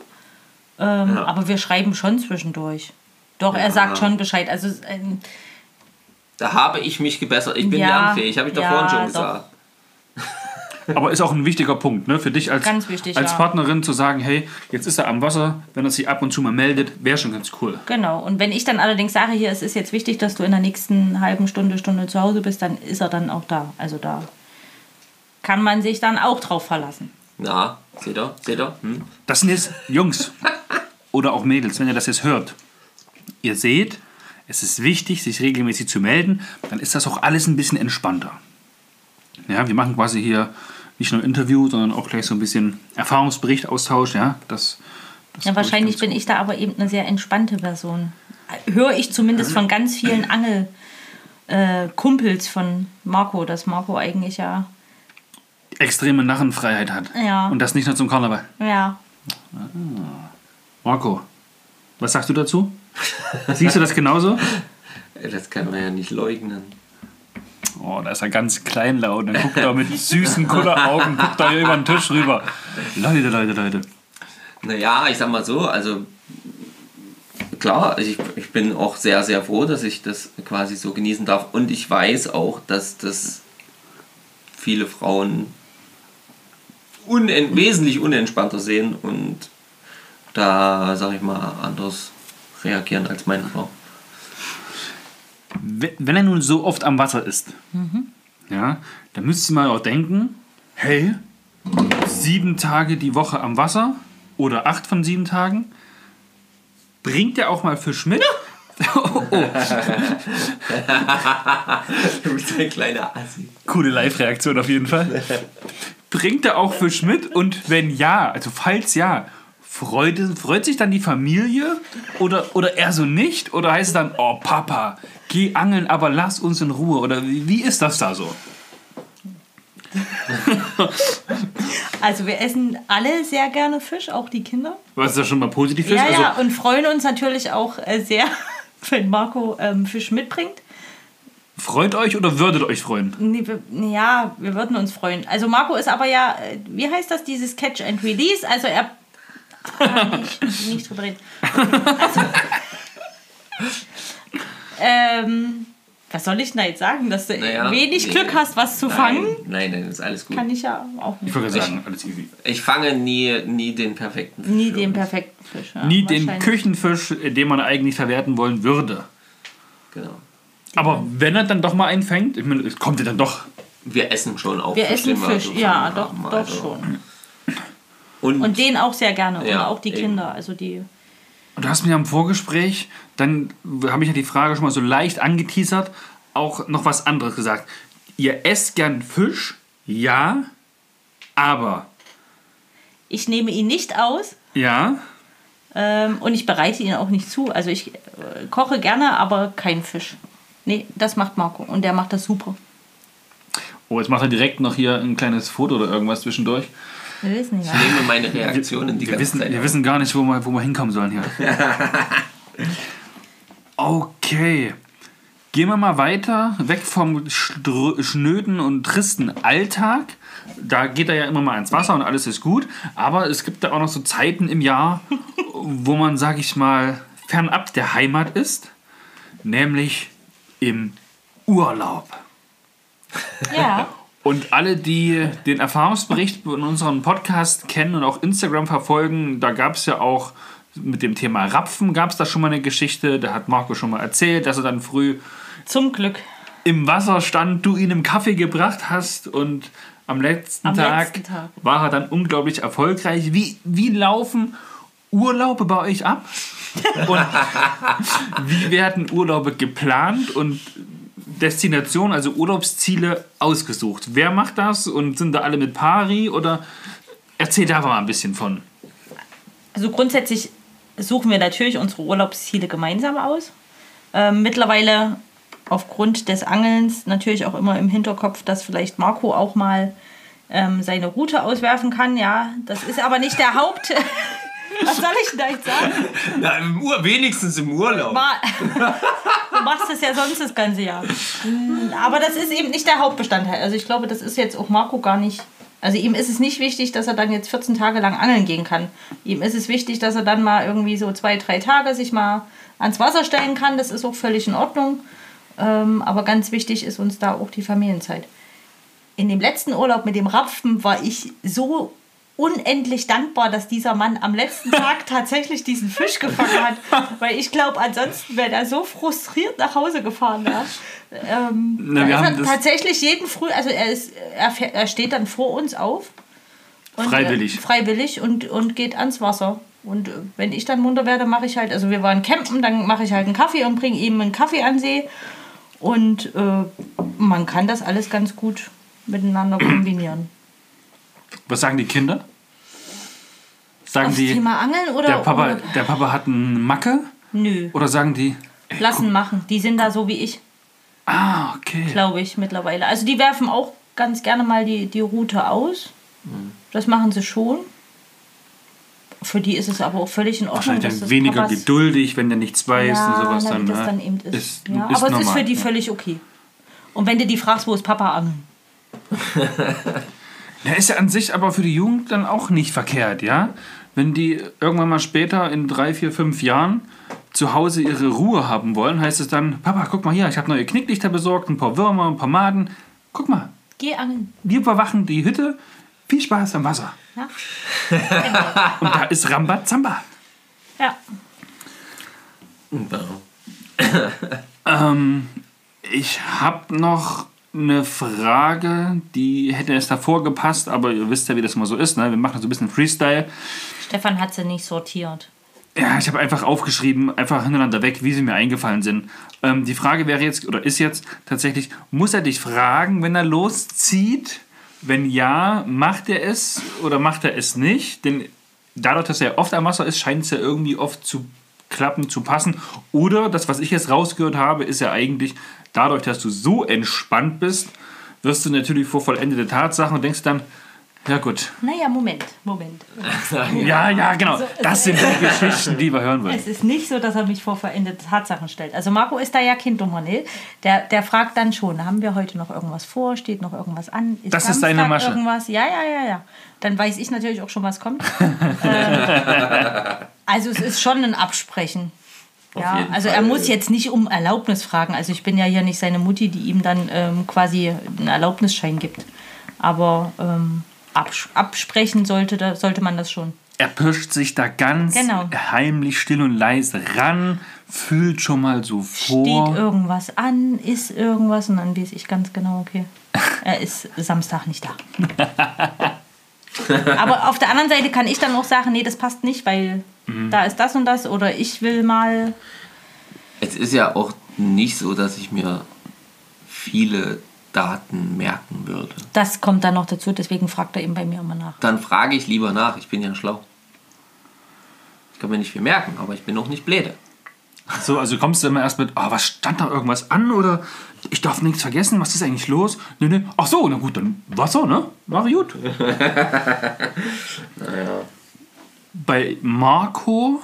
Ähm, ja. Aber wir schreiben schon zwischendurch. Doch, ja. er sagt schon Bescheid. Also ähm, da habe ich mich gebessert. Ich bin ja, lernfähig, habe ich da ja, vorhin schon gesagt. Aber ist auch ein wichtiger Punkt, ne? Für dich als, wichtig, als ja. Partnerin zu sagen, hey, jetzt ist er am Wasser, wenn er sich ab und zu mal meldet, wäre schon ganz cool. Genau. Und wenn ich dann allerdings sage, hier, es ist jetzt wichtig, dass du in der nächsten halben Stunde, Stunde zu Hause bist, dann ist er dann auch da. Also da kann man sich dann auch drauf verlassen. Na, seht ihr? Seht ihr? Hm? Das sind jetzt Jungs oder auch Mädels, wenn ihr das jetzt hört. Ihr seht, es ist wichtig, sich regelmäßig zu melden, dann ist das auch alles ein bisschen entspannter. Ja, wir machen quasi hier nicht nur Interview, sondern auch gleich so ein bisschen Erfahrungsbericht, Austausch. Ja, das, das ja wahrscheinlich bin ich da aber eben eine sehr entspannte Person. Höre ich zumindest von ganz vielen Angelkumpels äh, von Marco, dass Marco eigentlich ja extreme Narrenfreiheit hat. Ja. Und das nicht nur zum Karneval. Ja. Ah. Marco, was sagst du dazu? Siehst du das genauso? Das kann man ja nicht leugnen. Oh, da ist er ganz kleinlaut. Dann guckt er mit süßen Kulleraugen, guckt er hier über den Tisch rüber. Leute, Leute, Leute. Naja, ich sag mal so, also klar, ich, ich bin auch sehr, sehr froh, dass ich das quasi so genießen darf. Und ich weiß auch, dass das viele Frauen unen wesentlich unentspannter sehen und da, sag ich mal, anders reagieren als meine Frau. Wenn er nun so oft am Wasser ist, mhm. ja, dann müsste man auch denken, hey, sieben Tage die Woche am Wasser oder acht von sieben Tagen, bringt er auch mal Fisch mit? oh, oh. du bist ein kleiner Assi. Coole Live-Reaktion auf jeden Fall. Bringt er auch Fisch mit? Und wenn ja, also falls ja, Freut, freut sich dann die Familie oder, oder eher so nicht? Oder heißt es dann, oh Papa, geh angeln, aber lass uns in Ruhe? Oder wie, wie ist das da so? Also wir essen alle sehr gerne Fisch, auch die Kinder. Was ist das schon mal positiv ist? Ja, also ja, und freuen uns natürlich auch äh, sehr, wenn Marco ähm, Fisch mitbringt. Freut euch oder würdet euch freuen? Nee, wir, ja, wir würden uns freuen. Also Marco ist aber ja, äh, wie heißt das, dieses Catch and Release? Also er Ah, nicht, nicht drüber reden. Also, ähm, was soll ich denn da jetzt sagen? Dass du naja, wenig nee, Glück hast, was zu nein, fangen? Nein, nein, ist alles gut. Kann ich ja auch nicht. Ich würde sagen, alles easy. Ich fange nie, nie den perfekten Fisch. Nie den perfekten Fisch. Ja, nie den Küchenfisch, den man eigentlich verwerten wollen würde. Genau. Aber wenn er dann doch mal einen fängt, ich meine, kommt er dann doch. Wir essen schon auch Wir Fisch, essen Fisch, ja, doch, doch also. schon. Und, und den auch sehr gerne. Ja, und auch die eben. Kinder. Also die. Du hast mir im Vorgespräch, dann habe ich ja die Frage schon mal so leicht angeteasert, auch noch was anderes gesagt. Ihr esst gern Fisch? Ja, aber. Ich nehme ihn nicht aus. Ja. Ähm, und ich bereite ihn auch nicht zu. Also ich äh, koche gerne, aber kein Fisch. Nee, das macht Marco und der macht das super. Oh, jetzt macht er direkt noch hier ein kleines Foto oder irgendwas zwischendurch. Wir wissen ja. Ich nehme meine Reaktionen die wir wissen, Zeit. Wir wissen gar nicht, wo wir, wo wir hinkommen sollen hier. okay. Gehen wir mal weiter, weg vom schnöden und tristen Alltag. Da geht er ja immer mal ins Wasser und alles ist gut. Aber es gibt da auch noch so Zeiten im Jahr, wo man, sag ich mal, fernab der Heimat ist. Nämlich im Urlaub. Ja. Und alle, die den Erfahrungsbericht in unserem Podcast kennen und auch Instagram verfolgen, da gab es ja auch mit dem Thema Rapfen gab es da schon mal eine Geschichte. Da hat Marco schon mal erzählt, dass er dann früh zum Glück im Wasser stand, du ihn im Kaffee gebracht hast und am letzten, am Tag, letzten Tag, war er dann unglaublich erfolgreich. Wie, wie laufen Urlaube bei euch ab? und wie werden Urlaube geplant und Destinationen, also Urlaubsziele ausgesucht. Wer macht das und sind da alle mit Pari oder erzähl da mal ein bisschen von. Also grundsätzlich suchen wir natürlich unsere Urlaubsziele gemeinsam aus. Ähm, mittlerweile aufgrund des Angelns natürlich auch immer im Hinterkopf, dass vielleicht Marco auch mal ähm, seine Route auswerfen kann. Ja, das ist aber nicht der Haupt. Was soll ich denn da jetzt sagen? Na, im Ur wenigstens im Urlaub. Ma du machst das ja sonst das ganze Jahr. Mm, Aber das ist eben nicht der Hauptbestandteil. Also ich glaube, das ist jetzt auch Marco gar nicht. Also ihm ist es nicht wichtig, dass er dann jetzt 14 Tage lang angeln gehen kann. Ihm ist es wichtig, dass er dann mal irgendwie so zwei, drei Tage sich mal ans Wasser stellen kann. Das ist auch völlig in Ordnung. Ähm, aber ganz wichtig ist uns da auch die Familienzeit. In dem letzten Urlaub mit dem Rapfen war ich so unendlich dankbar, dass dieser Mann am letzten Tag tatsächlich diesen Fisch gefangen hat. Weil ich glaube, ansonsten wäre er so frustriert nach Hause gefahren. Ja. Ähm, Na, wir haben er tatsächlich jeden Früh, also er, ist, er, er steht dann vor uns auf. Und, Freiwillig. Äh, freiwillig und, und geht ans Wasser. Und äh, wenn ich dann munter werde, mache ich halt, also wir waren campen, dann mache ich halt einen Kaffee und bringe ihm einen Kaffee an See. Und äh, man kann das alles ganz gut miteinander kombinieren. Was sagen die Kinder? Sagen Aufs die, Thema Angeln oder? der Papa, oder der Papa hat einen Macke? nö, Oder sagen die, ey, lassen machen. Die sind da so wie ich, ah, okay. glaube ich, mittlerweile. Also die werfen auch ganz gerne mal die, die Route aus. Das machen sie schon. Für die ist es aber auch völlig in Ordnung. Wahrscheinlich dass dann weniger Papas- geduldig, wenn der nichts weiß ja, und sowas na, dann. wie das ne? dann eben ist. Ist, ja, ist aber es ist normal, für die völlig okay. Und wenn du die fragst, wo ist Papa angeln? Ja, ist ja an sich aber für die Jugend dann auch nicht verkehrt, ja? Wenn die irgendwann mal später in drei, vier, fünf Jahren zu Hause ihre Ruhe haben wollen, heißt es dann, Papa, guck mal hier, ich habe neue Knicklichter besorgt, ein paar Würmer, ein paar Maden. Guck mal, Geh angeln. wir überwachen die Hütte. Viel Spaß am Wasser. Ja. Und da ist Rambazamba. ja. Ähm, ich habe noch eine Frage, die hätte erst davor gepasst, aber ihr wisst ja, wie das immer so ist. Ne? Wir machen so ein bisschen Freestyle. Stefan hat sie nicht sortiert. Ja, ich habe einfach aufgeschrieben, einfach hintereinander weg, wie sie mir eingefallen sind. Ähm, die Frage wäre jetzt, oder ist jetzt tatsächlich, muss er dich fragen, wenn er loszieht? Wenn ja, macht er es oder macht er es nicht? Denn dadurch, dass er oft am Wasser ist, scheint es ja irgendwie oft zu klappen, zu passen. Oder das, was ich jetzt rausgehört habe, ist ja eigentlich, dadurch, dass du so entspannt bist, wirst du natürlich vor vollendete Tatsachen und denkst dann, ja gut, Naja, Moment, Moment. ja, ja, genau, das sind die Geschichten, die wir hören wollen. Es ist nicht so, dass er mich vor veränderte Tatsachen stellt. Also Marco ist da ja kein dummer, ne? Der, der fragt dann schon, haben wir heute noch irgendwas vor? Steht noch irgendwas an? Das ist deine Masche. Irgendwas? Ja, ja, ja, ja. Dann weiß ich natürlich auch schon, was kommt. ähm, also es ist schon ein Absprechen. Ja, also er Fall. muss jetzt nicht um Erlaubnis fragen. Also ich bin ja hier nicht seine Mutti, die ihm dann ähm, quasi einen Erlaubnisschein gibt. Aber ähm, abs absprechen sollte, da, sollte man das schon. Er pirscht sich da ganz Genau. heimlich, still und leise ran, fühlt schon mal so vor. steht irgendwas an, ist irgendwas und dann weiß ich ganz genau, okay, er ist Samstag nicht da. Aber auf der anderen Seite kann ich dann auch sagen, nee, das passt nicht, weil Mhm. da ist das und das oder ich will mal. Es ist ja auch nicht so, dass ich mir viele Daten merken würde. Das kommt dann noch dazu, deswegen fragt er eben bei mir immer nach. Dann frage ich lieber nach. Ich bin ja schlau. Ich kann mir nicht viel merken, aber ich bin auch nicht bläde. So, also kommst du immer erst mit, ah, was stand da irgendwas an oder ich darf nichts vergessen, was ist eigentlich los? Nee, nee. Ach so, na gut, dann war so, ne? War gut. Bei Marco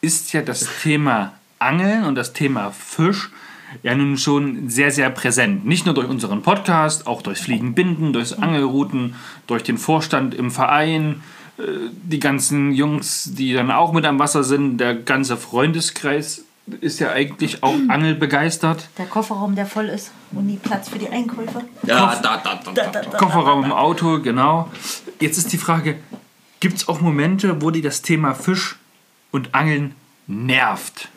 ist ja das Thema Angeln und das Thema Fisch ja nun schon sehr, sehr präsent. Nicht nur durch unseren Podcast, auch durch Fliegenbinden, durch Angelrouten, durch den Vorstand im Verein, äh, die ganzen Jungs, die dann auch mit am Wasser sind, der ganze Freundeskreis ist ja eigentlich auch angelbegeistert. Der Kofferraum, der voll ist und nie Platz für die Einkäufe. Ja, da, da, da, da. Kofferraum im Auto, genau. Jetzt ist die Frage, gibt es auch Momente, wo dir das Thema Fisch und Angeln nervt?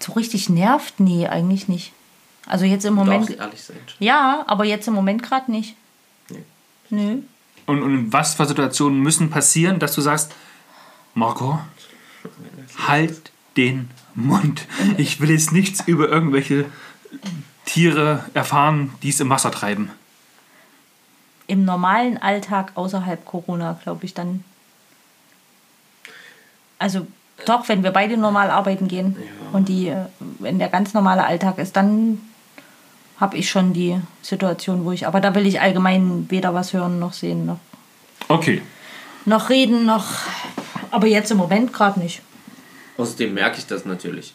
So richtig nervt? Nee, eigentlich nicht. Also jetzt im Moment. ehrlich sein. Ja, aber jetzt im Moment gerade nicht. Nee. Nö. Und, und in was für Situationen müssen passieren, dass du sagst, Marco, halt den Mund. Ich will jetzt nichts über irgendwelche Tiere erfahren, die es im Wasser treiben. Im normalen Alltag außerhalb Corona, glaube ich, dann. Also Doch, wenn wir beide normal arbeiten gehen und die, äh, wenn der ganz normale Alltag ist, dann habe ich schon die Situation, wo ich, aber da will ich allgemein weder was hören noch sehen, noch, Okay. noch reden, noch, aber jetzt im Moment gerade nicht. Außerdem merke ich das natürlich.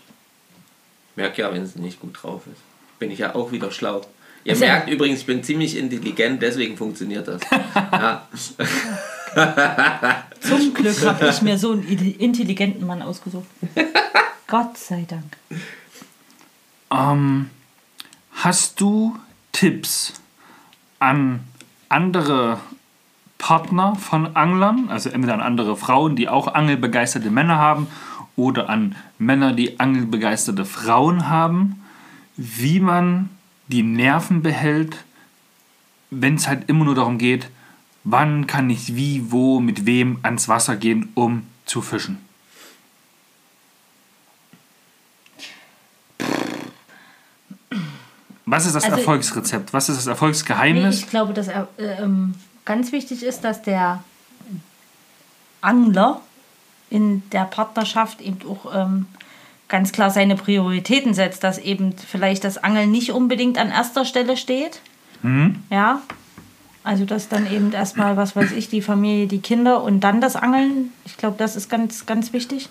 Merke ja, wenn es nicht gut drauf ist. Bin ich ja auch wieder schlau. Ihr ja- merkt übrigens, ich bin ziemlich intelligent, deswegen funktioniert das. ja. Zum Glück habe ich mir so einen intelligenten Mann ausgesucht. Gott sei Dank. Ähm, hast du Tipps an andere Partner von Anglern, also entweder an andere Frauen, die auch angelbegeisterte Männer haben, oder an Männer, die angelbegeisterte Frauen haben, wie man die Nerven behält, wenn es halt immer nur darum geht, wann kann ich wie, wo, mit wem ans Wasser gehen, um zu fischen? Was ist das Also- Erfolgsrezept? Was ist das Erfolgsgeheimnis? ich glaube, dass er, äh, ähm, ganz wichtig ist, dass der Angler in der Partnerschaft eben auch ähm, ganz klar seine Prioritäten setzt, dass eben vielleicht das Angeln nicht unbedingt an erster Stelle steht. Ja. Also dass dann eben erstmal, was weiß ich, die Familie, die Kinder und dann das Angeln. Ich glaube, das ist ganz, ganz wichtig.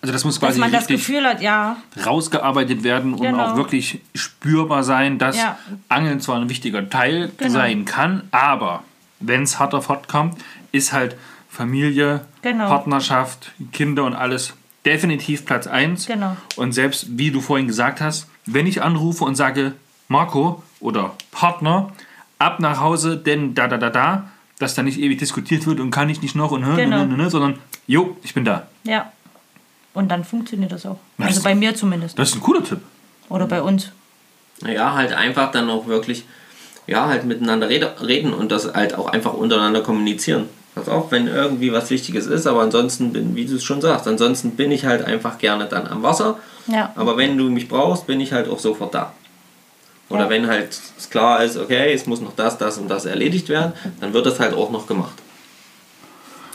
Also das muss Dass quasi man das Gefühl hat, ja, rausgearbeitet werden und Genau. auch wirklich spürbar sein, dass Ja. Angeln zwar ein wichtiger Teil Genau. sein kann, aber wenn es hart auf hart kommt, ist halt Familie, Genau. Partnerschaft, Kinder und alles definitiv Platz 1. Genau. Und selbst, wie du vorhin gesagt hast, wenn ich anrufe und sage, Marco oder Partner, ab nach Hause, denn da, da, da, da, dass da nicht ewig diskutiert wird und kann ich nicht noch und Genau. ne, ne, ne, sondern, jo, ich bin da. ja. Und dann funktioniert das auch. Das- Also bei mir zumindest. Das ist ein cooler Tipp. Oder bei uns. Ja, halt einfach dann auch wirklich, ja, halt miteinander rede, reden und das halt auch einfach untereinander kommunizieren. Pass auf, wenn irgendwie was Wichtiges ist, aber ansonsten bin, wie du es schon sagst, ansonsten bin ich halt einfach gerne dann am Wasser. Ja. Aber wenn du mich brauchst, bin ich halt auch sofort da. Oder Ja. wenn halt klar ist, okay, es muss noch das, das und das erledigt werden, dann wird das halt auch noch gemacht.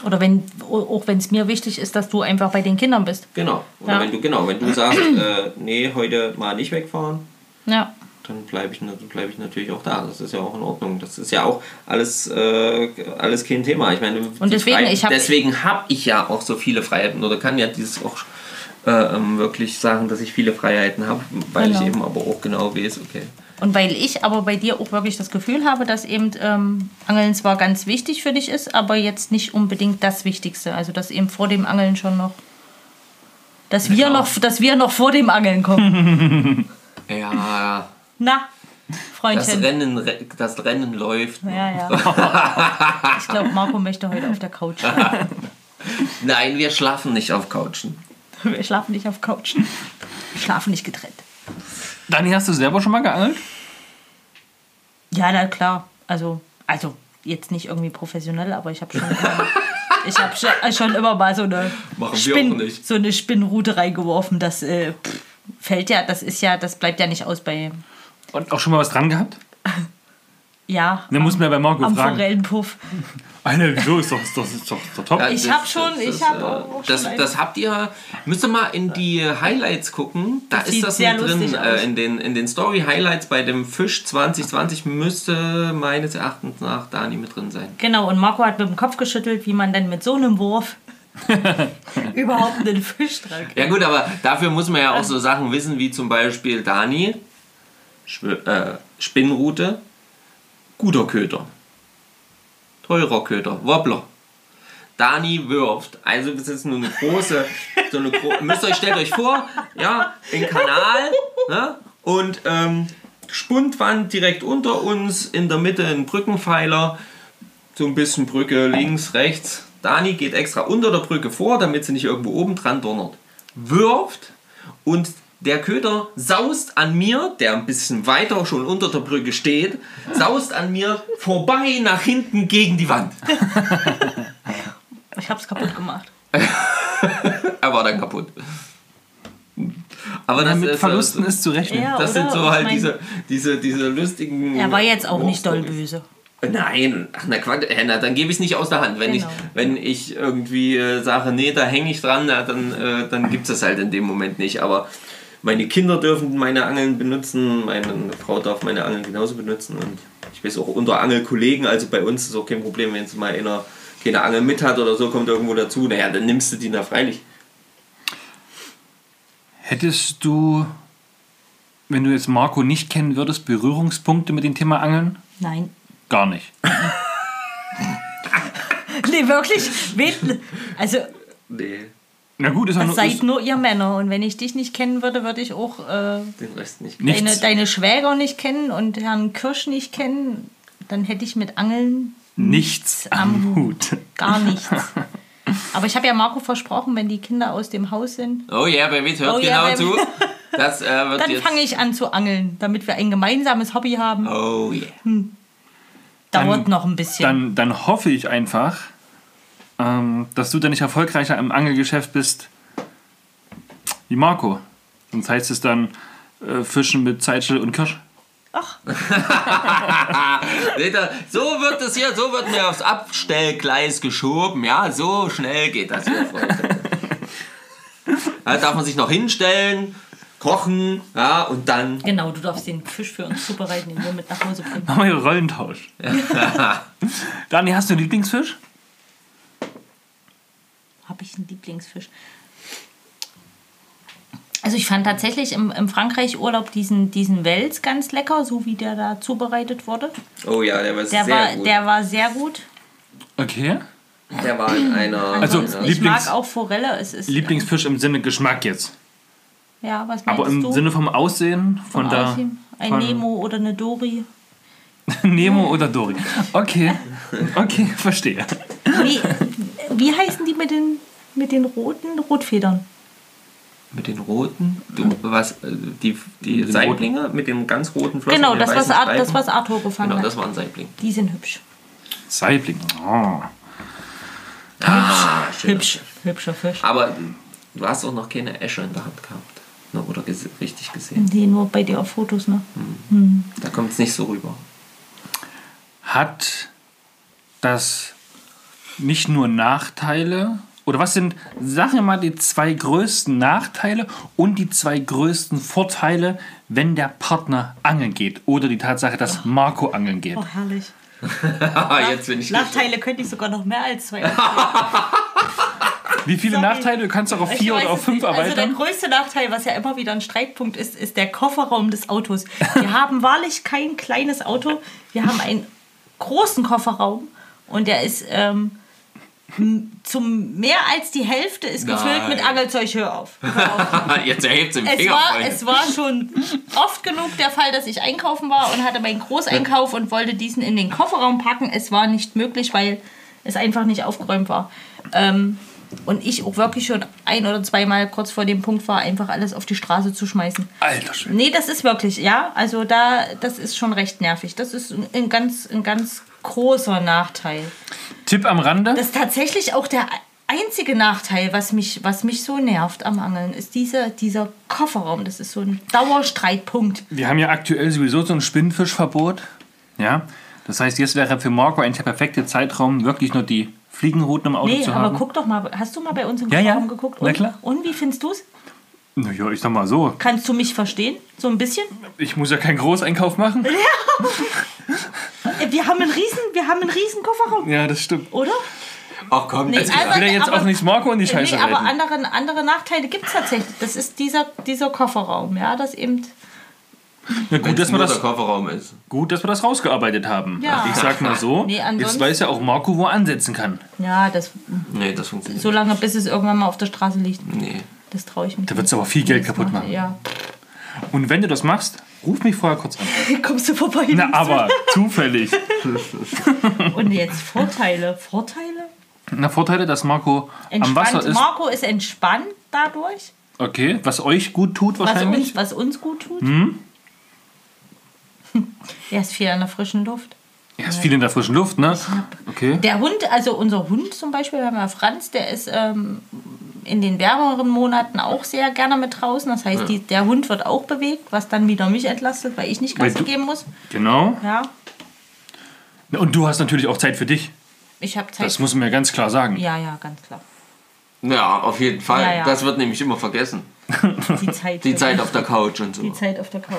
Oder wenn, auch wenn es mir wichtig ist, dass du einfach bei den Kindern bist. Genau. Oder Ja. wenn du, genau, wenn du sagst, äh, nee, heute mal nicht wegfahren, Ja. Dann bleibe ich, bleib ich natürlich auch da. Das ist ja auch in Ordnung. Das ist ja auch alles, äh, alles kein Thema. Ich meine, Und deswegen, Frei- ich hab- deswegen habe ich ja auch so viele Freiheiten oder kann ja dieses auch äh, ähm, wirklich sagen, dass ich viele Freiheiten habe, weil Genau. ich eben aber auch genau weiß, okay. Und weil ich aber bei dir auch wirklich das Gefühl habe, dass eben ähm, Angeln zwar ganz wichtig für dich ist, aber jetzt nicht unbedingt das Wichtigste. Also dass eben vor dem Angeln schon noch. Dass wir, Genau. noch, dass wir noch vor dem Angeln kommen. Ja, Na, das Freundchen. Rennen, re- das Rennen läuft. Ja, ja. Ich glaube, Marco möchte heute auf der Couch schlafen. Nein, wir schlafen nicht auf Couchen. Wir schlafen nicht auf Couchen. Wir schlafen nicht getrennt. Dani, hast du selber schon mal geangelt? Ja, na klar. Also, also jetzt nicht irgendwie professionell, aber ich habe schon immer, ich habe schon, äh, schon immer mal so eine, nicht. so eine Spinnrute reingeworfen. Das äh, pff, fällt ja, das ist ja, das bleibt ja nicht aus bei, Und auch schon mal was dran gehabt? ja. Dann muss man ja bei Marco am fragen. Forellenpuff. Alter, wieso? Ist doch, ist doch, ist doch, ist doch top. Ja, Ich das- hab schon- das ich ist, hab äh, auch schon das, einen. das habt ihr, müsst ihr mal in die Highlights gucken. Da Das ist das mit drin. aus. Äh, in den, in den Story-Highlights bei dem Fisch 2020 müsste meines Erachtens nach Dani mit drin sein. Genau, und Marco hat mit dem Kopf geschüttelt, wie man denn mit so einem Wurf überhaupt einen Fisch dran kriegt. Ja gut, aber dafür muss man ja auch so Sachen wissen, wie zum Beispiel Dani, äh, Spinnrute, guter Köder, teurer Köder, Wobbler. Dani wirft, also das ist nur eine große, so eine gro müsst ihr euch, stellt euch vor, ja, ein Kanal, ne? und ähm, Spundwand direkt unter uns, in der Mitte ein Brückenpfeiler, so ein bisschen Brücke links, rechts. Dani geht extra unter der Brücke vor, damit sie nicht irgendwo oben dran donnert. Wirft und der Köder saust an mir, der ein bisschen weiter schon unter der Brücke steht, saust an mir vorbei nach hinten gegen die Wand. Ich hab's kaputt gemacht. Er war dann kaputt. Aber Ja, das mit ist, Verlusten ist zu rechnen. Ja, das oder? sind so halt mein- diese, diese, diese lustigen. Er war jetzt auch nicht doll böse. Nein, ach na Quatsch, äh, na, dann gebe ich es nicht aus der Hand. Wenn, Genau. ich, wenn ich irgendwie äh, sage, nee, da hänge ich dran, na, dann, äh, dann gibt es das halt in dem Moment nicht. Aber meine Kinder dürfen meine Angeln benutzen, meine Frau darf meine Angeln genauso benutzen und ich weiß auch unter Angelkollegen, also bei uns ist auch kein Problem, wenn jetzt mal einer keine Angel mit hat oder so, kommt irgendwo dazu, naja, dann nimmst du die da freilich. Hättest du, wenn du jetzt Marco nicht kennen würdest, Berührungspunkte mit dem Thema Angeln? Nein. Gar nicht. Nee, wirklich? Wen- Also, Nee, Na gut, ist ja nur, seid ist, nur ihr Männer. Und wenn ich dich nicht kennen würde, würde ich auch äh, den Rest nicht. Nichts. deine, deine Schwäger nicht kennen und Herrn Kirsch nicht kennen. Dann hätte ich mit Angeln nichts am Hut. gar nichts. Aber ich habe ja Marco versprochen, wenn die Kinder aus dem Haus sind, Oh ja, wer hört Oh genau wer- zu. Das äh, wird dann fange ich an zu angeln, damit wir ein gemeinsames Hobby haben. Oh yeah. Dauert Dann- noch ein bisschen. Dann, dann hoffe ich einfach, ähm, dass du dann nicht erfolgreicher im Angelgeschäft bist wie Marco. Sonst heißt es dann äh, Fischen mit Zeitschel und Kirsch. Ach, so wird es hier, so wird mir aufs Abstellgleis geschoben. Ja, so schnell geht das hier, Freunde. Da darf man sich noch hinstellen, kochen, ja, und dann. genau, du darfst den Fisch für uns zubereiten, den wir mit nach Hause bringen. Machen wir hier Rollentausch. Dani, hast du einen Lieblingsfisch? Habe ich einen Lieblingsfisch? Also ich fand tatsächlich im, im Frankreich-Urlaub diesen, diesen Wels ganz lecker, so wie der da zubereitet wurde. Oh ja, der war Der, sehr war, gut. der war sehr gut. Okay. Der war in einer. Also, einer ich Lieblings- mag auch Forelle. Es ist, Lieblingsfisch im Sinne Geschmack jetzt. ja, was meinst Aber im du? Sinne vom Aussehen, von Vom der. Aussehen? Ein von- Nemo oder eine Dory. Nemo oder Dory. Okay. Okay, verstehe. Wie, wie heißen die mit den, mit den roten Rotfedern? mit den roten, du, was, äh, die, die den Saiblinge mit den ganz roten Flossen. Genau, das was, Ar das, was Arthur gefangen Genau, hat. das war ein Saibling. Die sind hübsch. Saibling. Oh. Ah, schön. Hübsch. Hübscher Fisch. Aber du hast auch noch keine Esche in der Hand gehabt. Ne, Oder ges richtig gesehen. Die nur bei dir auf Fotos, ne? Da kommt es nicht so rüber. Hat das nicht nur Nachteile? Oder was sind, sag mir mal, die zwei größten Nachteile und die zwei größten Vorteile, wenn der Partner angeln geht? Oder die Tatsache, dass Marco angeln geht? Oh, herrlich. Ah, jetzt bin ich Nachteile könnte ich sogar noch mehr als zwei. Wie viele Sorry. Nachteile? Du kannst auch auf vier oder auf fünf nicht. Also der erweitern. größte Nachteil, was ja immer wieder ein Streitpunkt ist, ist der Kofferraum des Autos. Wir haben wahrlich kein kleines Auto. Wir haben einen großen Kofferraum und der ist ähm, zum mehr als die Hälfte ist gefüllt Nein. mit Angelzeug. Hör auf. Hör auf. jetzt erhebt sie den Es Finger. war, Freunde. es war schon oft genug der Fall, dass ich einkaufen war und hatte meinen Großeinkauf und wollte diesen in den Kofferraum packen. Es war nicht möglich, weil es einfach nicht aufgeräumt war. Ähm, und ich auch wirklich schon ein oder zweimal kurz vor dem Punkt war, einfach alles auf die Straße zu schmeißen. Alter Schwede. Nee, das ist wirklich, ja. Also da, das ist schon recht nervig. Das ist ein, ein ganz, ein ganz großer Nachteil. Tipp am Rande. Das ist tatsächlich auch der einzige Nachteil, was mich, was mich so nervt am Angeln, ist diese, dieser Kofferraum. Das ist so ein Dauerstreitpunkt. Wir haben ja aktuell sowieso so ein Spinnfischverbot. Ja. Das heißt, jetzt wäre für Marco eigentlich der perfekte Zeitraum, wirklich nur die Fliegenrouten im Auto Nee, zu aber haben. guck doch mal, hast du mal bei uns im Ja, ja. Kofferraum geguckt? Na Und, klar. und wie findest du es? Naja, ich sag mal so. Kannst du mich verstehen? So ein bisschen? Ich muss ja keinen Großeinkauf machen. Äh, Wir haben einen riesen, wir haben einen riesen Kofferraum, Ja, das stimmt. oder? Ach komm, Nee, also, Ich will ja jetzt aber- auch nicht Marco in die Scheiße nee, aber reiten. andere, andere Nachteile gibt es tatsächlich. Das ist dieser, dieser Kofferraum, ja, das eben. Ja, gut, dass wir nur das, der Kofferraum ist. gut, dass wir das rausgearbeitet haben. Ja. Ich sag mal so, Nee, jetzt weiß ja auch Marco, wo er ansetzen kann. Ja, das Nee, das funktioniert so lange, bis es irgendwann mal auf der Straße liegt. nicht. Nee. Das traue ich mich. Da wird's aber viel Geld kaputt machen. Ja. Und wenn du das machst, ruf mich vorher kurz an. Kommst du vorbei? Na, aber zufällig. Und jetzt Vorteile. Vorteile? Na, Vorteile, dass Marco am Wasser ist. Marco ist entspannt dadurch, Okay, was euch gut tut was wahrscheinlich. uns, was uns gut tut. Hm? Er ist viel in der frischen Luft. Er ist viel in der frischen Luft, ne? Okay. Der Hund, also unser Hund zum Beispiel, wir haben ja Franz, der ist ähm, in den wärmeren Monaten auch sehr gerne mit draußen. Das heißt, die, der Hund wird auch bewegt, was dann wieder mich entlastet, weil ich nicht Gassi du- geben muss. Genau. Ja. Und du hast natürlich auch Zeit für dich. Ich habe Zeit. Das muss man ja ganz klar sagen. ja, ja, ganz klar. Ja, auf jeden Fall. Ja, ja. Das wird nämlich immer vergessen. Die Zeit. Die Zeit auf der Couch und so. Die Zeit auf der Couch.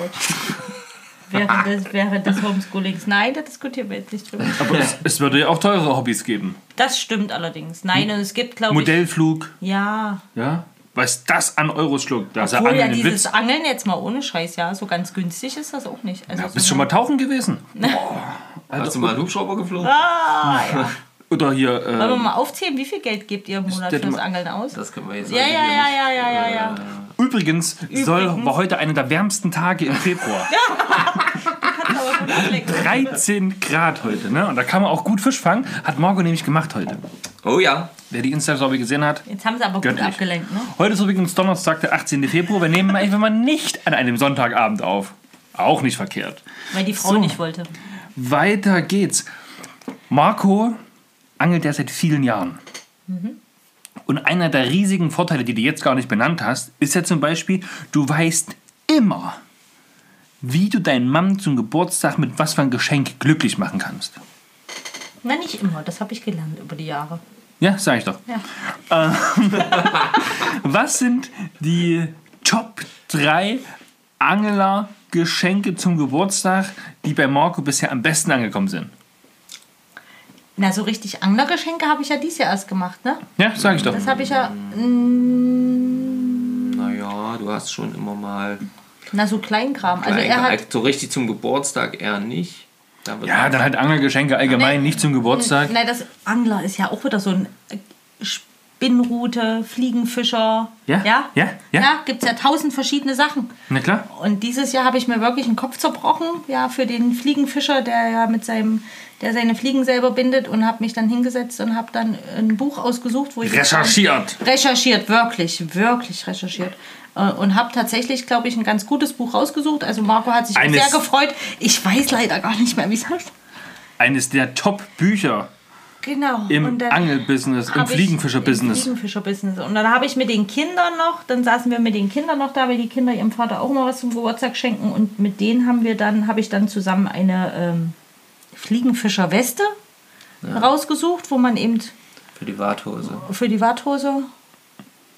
Während, des, während des Homeschoolings. Nein, da diskutieren wir jetzt nicht drüber. Aber es, es würde ja auch teure Hobbys geben. Das stimmt allerdings. Nein, und es gibt, glaube ich. Modellflug, Ja. ja. Was das an Euros schluckt, da ist ja Obwohl ja Angeln ein dieses Witz. Angeln jetzt mal ohne Scheiß, ja, so ganz günstig ist das auch nicht. Also Ja, so bist du schon mal tauchen gewesen? Hast du mal einen Hubschrauber geflogen? Ah, ja. Oder hier. Wollen wir Äh, mal aufzählen, wie viel Geld gebt ihr im Monat das fürs mal- Angeln aus? Das können wir jetzt Ja, ja, ja, ja, ja, ja, ja. Übrigens, soll, Übrigens. war heute einer der wärmsten Tage im Februar. Kannst aber gut ablenken. 13 Grad heute, ne? Und da kann man auch gut Fisch fangen. Hat Marco nämlich gemacht heute. Oh ja. Wer die Insta-Story gesehen hat. Jetzt haben sie aber gut Göttlich. abgelenkt, ne? Heute ist übrigens Donnerstag, der 18. Februar. Wir nehmen einfach mal nicht an einem Sonntagabend auf. Auch nicht verkehrt. Weil die Frau So. nicht wollte. Weiter geht's. Marco angelt ja seit vielen Jahren. Und einer der riesigen Vorteile, die du jetzt gar nicht benannt hast, ist ja zum Beispiel, du weißt immer, wie du deinen Mann zum Geburtstag mit was für ein Geschenk glücklich machen kannst. Na, nicht immer. Das habe ich gelernt über die Jahre. Ja, sag ich doch. Ja. Was sind die Top 3 Angler-Geschenke zum Geburtstag, die bei Marco bisher am besten angekommen sind? Na, so richtig Anglergeschenke habe ich ja dieses Jahr erst gemacht, ne? Ja, sag ich doch. Das habe ich ja. mm, Naja, du hast schon immer mal. Na, so Kleinkram. Also er hat. so richtig zum Geburtstag eher nicht. Da wird Ja, dann halt Anglergeschenke allgemein, nicht zum Geburtstag. Nein, das Angler ist ja auch wieder so ein Spinnrute, Fliegenfischer. Ja, Ja, ja, ja. ja gibt es ja tausend verschiedene Sachen. Na klar. Und dieses Jahr habe ich mir wirklich einen Kopf zerbrochen, ja, für den Fliegenfischer, der ja mit seinem, der seine Fliegen selber bindet und habe mich dann hingesetzt und habe dann ein Buch ausgesucht, wo ich Recherchiert. recherchiert, wirklich, wirklich recherchiert. Äh, Und habe tatsächlich, glaube ich, ein ganz gutes Buch rausgesucht. Also Marco hat sich Eines- sehr gefreut. Ich weiß leider gar nicht mehr, wie es heißt. Eines der Top-Bücher Genau. im Angelbusiness, im Fliegenfischer-Business. Im Fliegenfischer-Business. Und dann habe ich mit den Kindern noch, dann saßen wir mit den Kindern noch da, weil die Kinder ihrem Vater auch immer was zum Geburtstag schenken. Und mit denen haben wir dann, habe ich dann zusammen eine ähm, Fliegenfischer-Weste rausgesucht, wo man eben Für die Warthose. für die Warthose.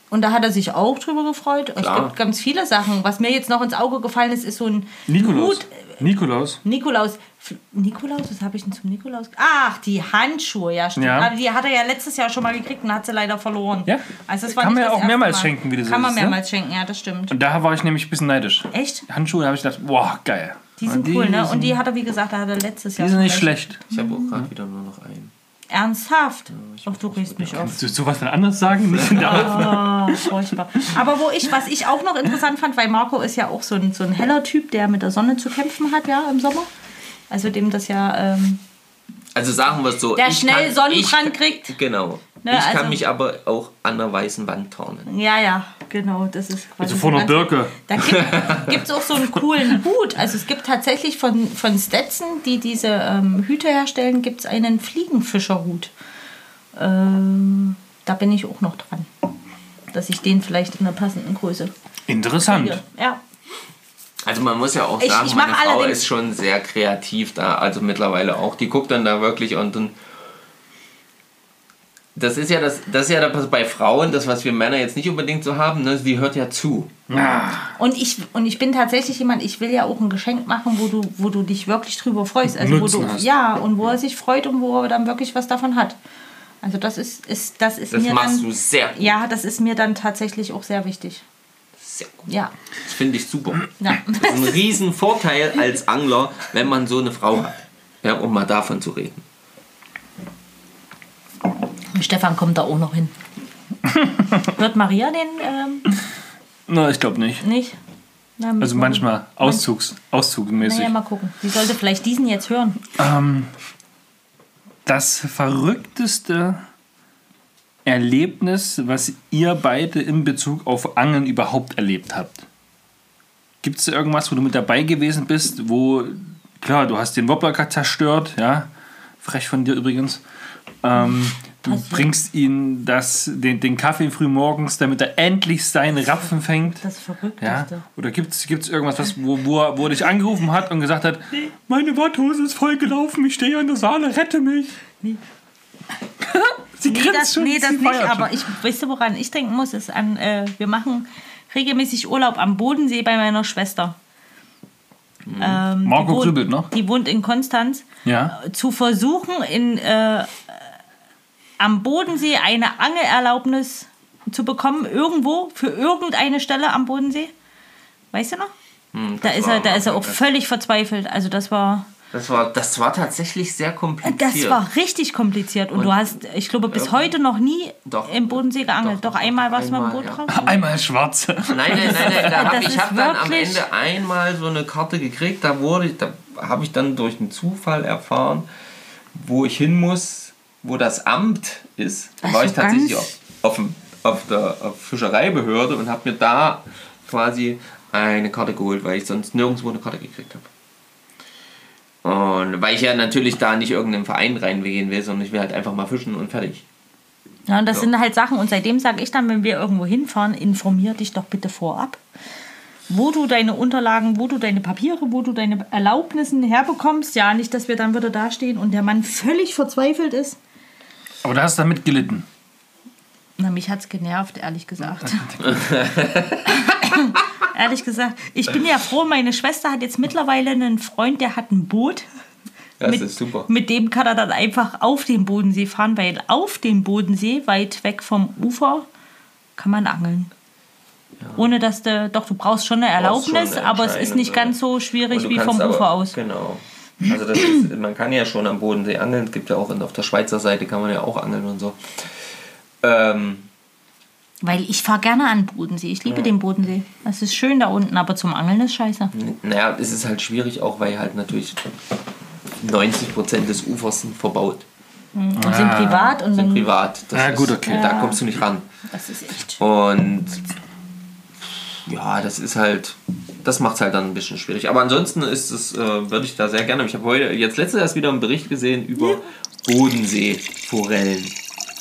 Und da hat er sich auch drüber gefreut. Es Klar. gibt ganz viele Sachen. Was mir jetzt noch ins Auge gefallen ist, ist so ein Nikolaus. Hut. Nikolaus. Nikolaus. F- Nikolaus, was habe ich denn zum Nikolaus? Ach, die Handschuhe, ja, stimmt. Ja. Aber die hat er ja letztes Jahr schon mal gekriegt und hat sie leider verloren. Ja. Also das war Kann nicht man ja das auch erste mehrmals Mal. schenken, wie du Kann man sagst, ne? mehrmals schenken, ja, das stimmt. Und da war ich nämlich ein bisschen neidisch. Echt? Handschuhe, da habe ich gedacht, boah, geil. Die sind Und cool, ne? Und die hat er, wie gesagt, da hat er letztes Jahr die sind nicht schlecht. Ich habe auch gerade wieder nur noch einen. Ernsthaft? Ach, du riechst mich auf. Willst du was denn anderes sagen? Nicht in der. Ah, furchtbar. Aber wo ich, was ich auch noch interessant fand, weil Marco ist ja auch so ein, so ein heller Typ, der mit der Sonne zu kämpfen hat, ja, im Sommer. Also dem das ja, ähm, Also sagen wir es so. Der ich schnell kann- Sonnenbrand ich, kriegt. Genau. Ne, ich kann also- mich aber auch an der weißen Wand tarnen. ja, ja, genau, das ist quasi. Also vor einer Birke. Da gibt es auch so einen coolen Hut. Also es gibt tatsächlich von, von Stetson, die diese ähm, Hüte herstellen, gibt es einen Fliegenfischerhut. Ähm, da bin ich auch noch dran. Dass ich den vielleicht in einer passenden Größe Interessant. kriege. Ja. Also man muss ja auch Ich- sagen, ich mach meine Frau ist schon sehr kreativ da, also mittlerweile auch. Die guckt dann da wirklich und dann. Das ist ja das, das ist ja das bei Frauen, das, was wir Männer jetzt nicht unbedingt so haben, ne? die hört ja zu. Und ich, und ich bin tatsächlich jemand, ich will ja auch ein Geschenk machen, wo du, wo du dich wirklich drüber freust. Also wo du, hast. ja, und wo er sich freut und wo er dann wirklich was davon hat. Also das ist, ist, das ist Das mir machst dann. du sehr gut. Ja, das ist mir dann tatsächlich auch sehr wichtig. Sehr gut. Ja. Das finde ich super. ja. Das ist ein riesen Vorteil als Angler, wenn man so eine Frau hat. Ja, um mal davon zu reden. Stefan kommt da auch noch hin. Wird Maria den ähm, Na, ich glaube nicht. nicht? Na, Also manchmal Auszugs, auszugmäßig. Naja, mal gucken. Sie sollte vielleicht diesen jetzt hören. Ähm, das verrückteste Erlebnis, was ihr beide in Bezug auf Angeln überhaupt erlebt habt? Gibt es irgendwas, wo du mit dabei gewesen bist, wo, klar, du hast den Wobbler zerstört, ja, frech von dir übrigens, ähm, Du Passiert. bringst ihm das, den, den Kaffee früh morgens, damit er endlich seinen Rapfen fängt. Das Verrückteste. Ja? Oder gibt es irgendwas, was, wo, wo, er, wo er dich angerufen hat und gesagt hat, meine Watthose ist voll gelaufen, ich stehe in der Saale, rette mich. Nee. Sie Nee, grinst das, schon, nee, das nicht, feiert aber schon. ich weißt du, woran ich denken muss, ist an, äh, wir machen regelmäßig Urlaub am Bodensee bei meiner Schwester. Ähm, Marco grübelt noch. Die wohnt in Konstanz. Ja. Äh, Zu versuchen, in, äh, am Bodensee eine Angelerlaubnis zu bekommen, irgendwo, für irgendeine Stelle am Bodensee. Weißt du noch? da das ist er, da ist er auch völlig verzweifelt. Also das war, Das war, das war tatsächlich sehr kompliziert. das war richtig kompliziert. Und, du hast, ich glaube, bis heute noch nie Doch. im Bodensee geangelt. Doch, Doch, doch, einmal warst du mit dem einmal, Boot ja. drauf. Einmal schwarz. Nein, nein, nein, nein. Da hab, ich habe dann am Ende einmal so eine Karte gekriegt. Da wurde ich, da habe ich dann durch einen Zufall erfahren, wo ich hin muss, wo das Amt ist. Da war so, ich tatsächlich auf, auf, auf der auf Fischereibehörde und habe mir da quasi eine Karte geholt, weil ich sonst nirgendwo eine Karte gekriegt habe. Und weil ich ja natürlich da nicht irgendeinen Verein reingehen will, sondern ich will halt einfach mal fischen und fertig. Ja, und das Ja. sind halt Sachen. Und seitdem sage ich dann, wenn wir irgendwo hinfahren, informier dich doch bitte vorab, wo du deine Unterlagen, wo du deine Papiere, wo du deine Erlaubnissen herbekommst. Ja, nicht, dass wir dann wieder dastehen und der Mann völlig verzweifelt ist. Aber da hast du damit gelitten. Na, mich hat's genervt, ehrlich gesagt. ehrlich gesagt, ich bin ja froh, meine Schwester hat jetzt mittlerweile einen Freund, der hat ein Boot. Das mit, ist super. Mit dem kann er dann einfach auf den Bodensee fahren, weil auf dem Bodensee, weit weg vom Ufer, kann man angeln. Ohne dass du, doch, du brauchst schon eine brauchst schon Erlaubnis, eine aber es ist nicht ganz so schwierig du wie vom aber- Ufer aus. Genau. Also das ist, man kann ja schon am Bodensee angeln. Es gibt ja auch auf der Schweizer Seite kann man ja auch angeln und so. Ähm, Weil ich fahre gerne an den Bodensee. Ich liebe den Bodensee. Es ist schön da unten, aber zum Angeln ist scheiße. naja, es ist halt schwierig auch, weil halt natürlich 90% des Ufers sind verbaut. Und sind privat und Sind privat. Das Ah, ist, gut, okay. Da kommst du nicht ran. Das ist echt. Und ja, das ist halt, das macht es halt dann ein bisschen schwierig. Aber ansonsten ist es, äh, würde ich da sehr gerne. Ich habe heute jetzt letztes erst wieder einen Bericht gesehen über Bodenseeforellen.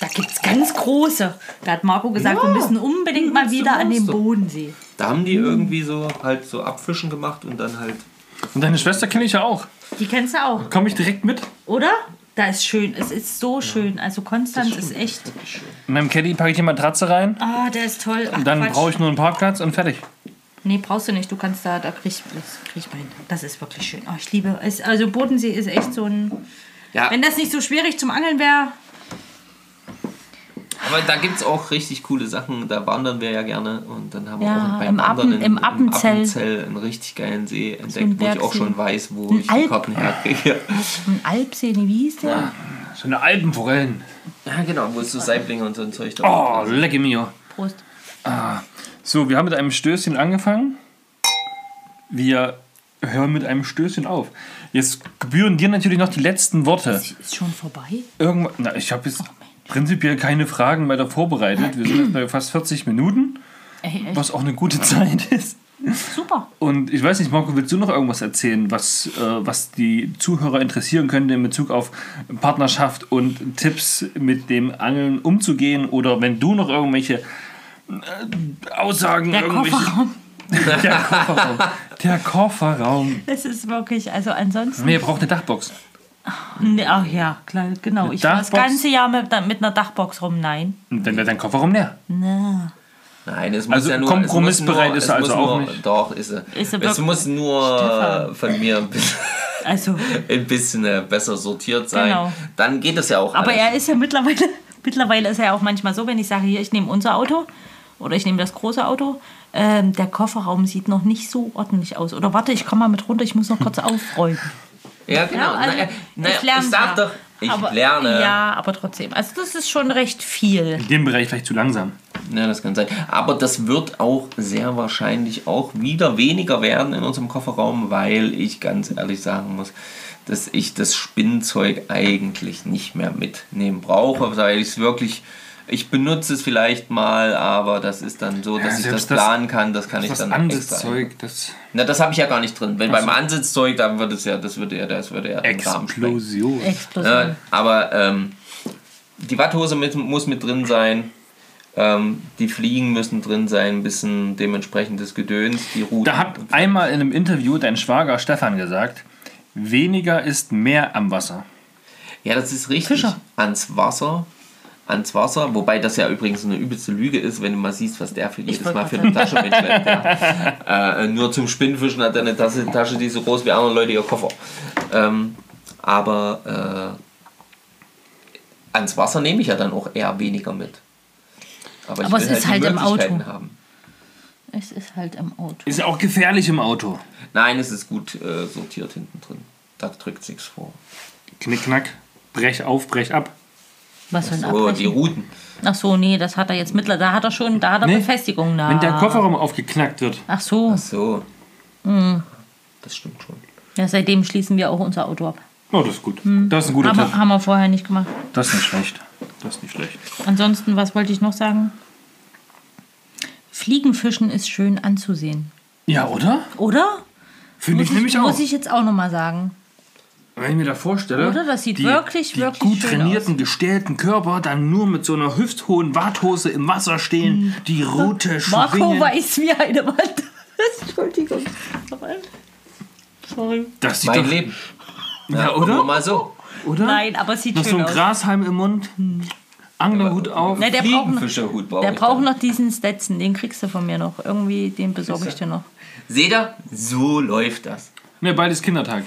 Da gibt es ganz große. Da hat Marco gesagt, wir müssen unbedingt mal wieder an den. Bodensee. Da haben die irgendwie so halt so Abfischen gemacht und dann halt. Und deine Schwester kenne ich ja auch. Die kennst du auch, Komme ich direkt mit? oder? Da ist schön. Es ist so schön. Also Konstanz ist echt. In meinem Caddy packe ich die Matratze rein. Ah, der ist toll. Ach, Und dann brauche ich nur einen Parkplatz und fertig. Nee, brauchst du nicht. Du kannst da, da krieg ich, das krieg ich mal hin. Das ist wirklich schön. Oh, ich liebe es. Also Bodensee ist echt so ein. Ja, Wenn das nicht so schwierig zum Angeln wäre. Aber da gibt es auch richtig coole Sachen. Da wandern wir ja gerne und dann haben wir Ja, auch beim im Wandern Appen- im Appenzell. Appenzell einen richtig geilen See entdeckt, ein wo ich auch schon weiß, wo Ein ich die Alp- Karten herkriege. Ein Alpsee, wie hieß der? So eine Alpenforellen. Ja, genau, wo es so Saiblinge und so ein Zeug da Oh, lecker mio. Prost. So, wir haben mit einem Stößchen angefangen. Wir hören mit einem Stößchen auf. Jetzt gebühren dir natürlich noch die letzten Worte. Ist schon vorbei? Irgendwann, na, ich habe jetzt prinzipiell keine Fragen weiter vorbereitet. Wir sind jetzt bei fast 40 Minuten, Ey, echt was auch eine gute Zeit ist. super. Und ich weiß nicht, Marco, willst du noch irgendwas erzählen, was, äh, was die Zuhörer interessieren könnte in Bezug auf Partnerschaft und Tipps mit dem Angeln umzugehen? Oder wenn du noch irgendwelche äh, Aussagen, Der irgendwelche. Kofferraum. Der Kofferraum. Der Kofferraum. Das ist wirklich, also ansonsten. Nee, ihr braucht eine Dachbox. Ach ja, klar, genau. Ich war das Dachbox? ganze Jahr mit, mit einer Dachbox rum. Nein. Und dann wäre dein Kofferraum leer. Na. Nein, es muss Also ja nur. kompromissbereit ist er also auch nur, nicht. Doch, ist er. Ist er es muss nur Stefan. von mir ein bisschen, Also, ein bisschen äh, besser sortiert sein. Genau. Dann geht es ja auch. aber alles. er ist ja mittlerweile, mittlerweile ist er ja auch manchmal so, wenn ich sage, hier, ich nehme unser Auto oder ich nehme das große Auto, ähm, der Kofferraum sieht noch nicht so ordentlich aus. Oder warte, ich komme mal mit runter, ich muss noch kurz aufräumen. Ja, genau. Ja, also, naja, naja, ich lerne ich sag ja. doch, ich aber, lerne. Ja, aber trotzdem. Also das ist schon recht viel. In dem Bereich vielleicht zu langsam. Ja, das kann sein. Aber das wird auch sehr wahrscheinlich auch wieder weniger werden in unserem Kofferraum, weil ich ganz ehrlich sagen muss, dass ich das Spinnzeug eigentlich nicht mehr mitnehmen brauche, weil ich es wirklich. Ich benutze es vielleicht mal, aber das ist dann so, dass ich das, planen kann. Das kann ich Das dann Ansitzzeug, das Na, das habe ich ja gar nicht drin. Wenn beim Ansitzzeug, dann würde es ja, das würde ja, das würde ja. Explosion. Explosion. Äh, aber ähm, die Watthose mit, muss mit drin sein. Ähm, die Fliegen müssen drin sein, ein bisschen dementsprechendes Gedöns, die Routen. Da hat einmal in einem Interview dein Schwager Stefan gesagt, weniger ist mehr am Wasser. Ja, das ist richtig. Fischer. Ans Wasser. Ans Wasser. Wobei das ja übrigens eine übelste Lüge ist, wenn du mal siehst, was der für jedes Mal für eine Tasche mitschleppt. Ja. Äh, nur zum Spinnfischen hat er eine Tasche, Tasche, die so groß wie andere Leute ihr Koffer. Ähm, aber äh, ans Wasser nehme ich ja dann auch eher weniger mit. Aber, ich Aber will es ist die halt im Auto. Haben. Es ist halt im Auto. Ist ja auch gefährlich im Auto. Nein, es ist gut äh, sortiert hinten drin. Da drückt sich's vor. Knickknack, brech auf, brech ab. Was für ein So, die. Routen. Ach so, nee, das hat er jetzt mittlerweile. Da hat er schon, da hat er Nee. Befestigung nach. Wenn der Kofferraum aufgeknackt wird. Ach so. So. Mhm. Das stimmt schon. Ja, seitdem schließen wir auch unser Auto ab. Oh, das ist gut. Das ist ein guter Haben Tipp. haben wir vorher nicht gemacht. Das ist nicht schlecht. Das ist nicht schlecht. Ansonsten, was wollte ich noch sagen? Fliegenfischen ist schön anzusehen. Ja, oder? Oder? Finde ich muss nämlich ich, auch. Muss ich jetzt auch nochmal sagen. Wenn ich mir da vorstelle, Oder? Das sieht die, wirklich, die wirklich gut schön trainierten, gestählten Körper dann nur mit so einer hüfthohen Warthose im Wasser stehen, die Route Hm. Marco schwingen. weiß wie eine Wand ist. Entschuldigung. Sorry. Das sieht Mein doch, Leben. Ja, Nur oder? mal so. oder? Nein, aber es sieht Noch so schön ein aus. Grashalm im Mund, Anglerhut auf. Ne, der braucht noch, brauche der braucht noch diesen Stetson. Den kriegst du von mir noch. Irgendwie, den besorge ich dir noch. Seht ihr? So läuft das. Ne, bald ist Kindertag.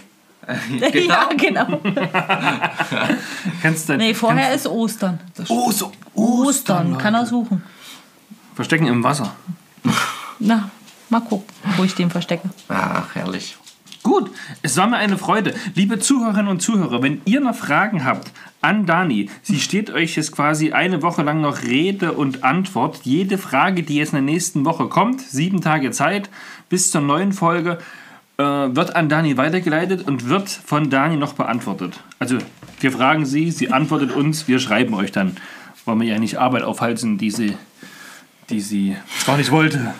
Ja, genau. Kennst du Nee, vorher ist Ostern. Oh, so Ostern, kann er suchen. Verstecken im Wasser. Na, mal gucken, wo ich den verstecke. Ach, herrlich. Gut, es war mir eine Freude. Liebe Zuhörerinnen und Zuhörer, wenn ihr noch Fragen habt an Dani, sie steht euch jetzt quasi eine Woche lang noch Rede und Antwort. Jede Frage, die jetzt in der nächsten Woche kommt, sieben Tage Zeit bis zur neuen Folge, äh, wird an Dani weitergeleitet und wird von Dani noch beantwortet. Also wir fragen sie, sie antwortet uns, wir schreiben euch dann, weil wir ja nicht Arbeit aufhalten, die sie, die sie gar nicht wollte.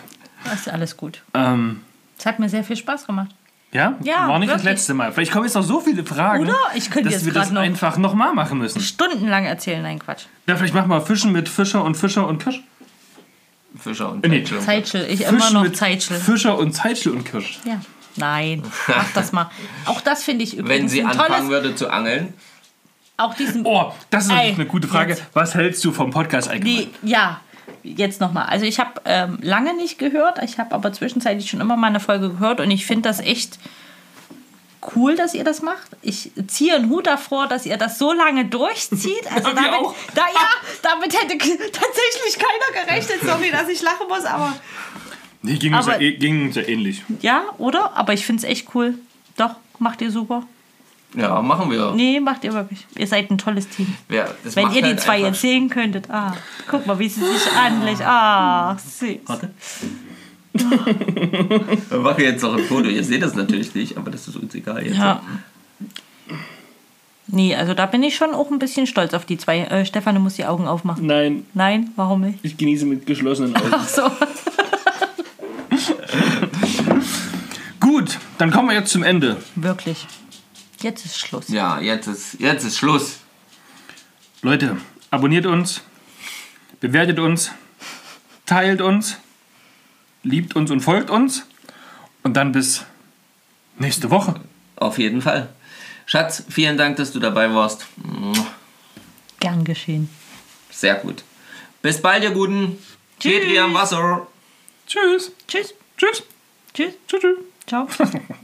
Das ist alles gut. Ähm, Es hat mir sehr viel Spaß gemacht. ja? Ja, War nicht das wirklich. letzte Mal. Vielleicht kommen jetzt noch so viele Fragen, Oder? Ich könnte dass jetzt wir das noch- einfach nochmal machen müssen. Stundenlang erzählen, nein, Quatsch. Ja, vielleicht machen wir Fischen mit Fischer und Fischer und Kirsch. Fischer und Nee. Peitsche. Zeitschel, ich immer Fischen noch mit Zeitschel. Fischer und Zeitschel und Kirsch. Ja. Nein, mach das mal. Auch das finde ich übrigens Wenn sie ein anfangen tolles. würde zu angeln, Auch diesen. Oh, das ist Ey, eine gute Frage. jetzt. Was hältst du vom Podcast allgemein? Die, ja, jetzt nochmal. Also ich habe ähm, lange nicht gehört, ich habe aber zwischenzeitlich schon immer mal eine Folge gehört und ich finde das echt cool, dass ihr das macht. Ich ziehe einen Hut davor, dass ihr das so lange durchzieht. Also Wir damit. Da, ja, damit hätte tatsächlich keiner gerechnet. Sorry, dass ich lachen muss, aber Nee, ging uns, ja, Aber- eh- ging uns ja ähnlich. ja, oder? Aber ich finde es echt cool. Doch, macht ihr super. ja, machen wir. Nee, macht ihr wirklich. Ihr seid ein tolles Team. Das Wenn ihr die halt zwei einfach- jetzt sehen könntet. Ah, guck mal, wie sie sich anlächeln. Ah, süß. Warte. Wir machen jetzt noch ein Foto. Ihr seht das natürlich nicht, aber das ist uns egal jetzt. Ja. Nee, also da bin ich schon auch ein bisschen stolz auf die zwei. Äh, Stefan, du musst die Augen aufmachen. Nein, Nein, warum nicht? ich genieße mit geschlossenen Augen. Ach so. Gut, dann kommen wir jetzt zum Ende. Wirklich. Jetzt ist Schluss. Ja, jetzt ist, jetzt ist Schluss. Leute, abonniert uns, bewertet uns, teilt uns, liebt uns und folgt uns. Und dann bis nächste Woche. Auf jeden Fall. Schatz, vielen Dank, dass du dabei warst. Gern geschehen. Sehr gut. Bis bald, ihr Guten. Petri am Wasser. Tschüss. Tschüss. Tschüss. Tschüss. Tschüss. Ciao.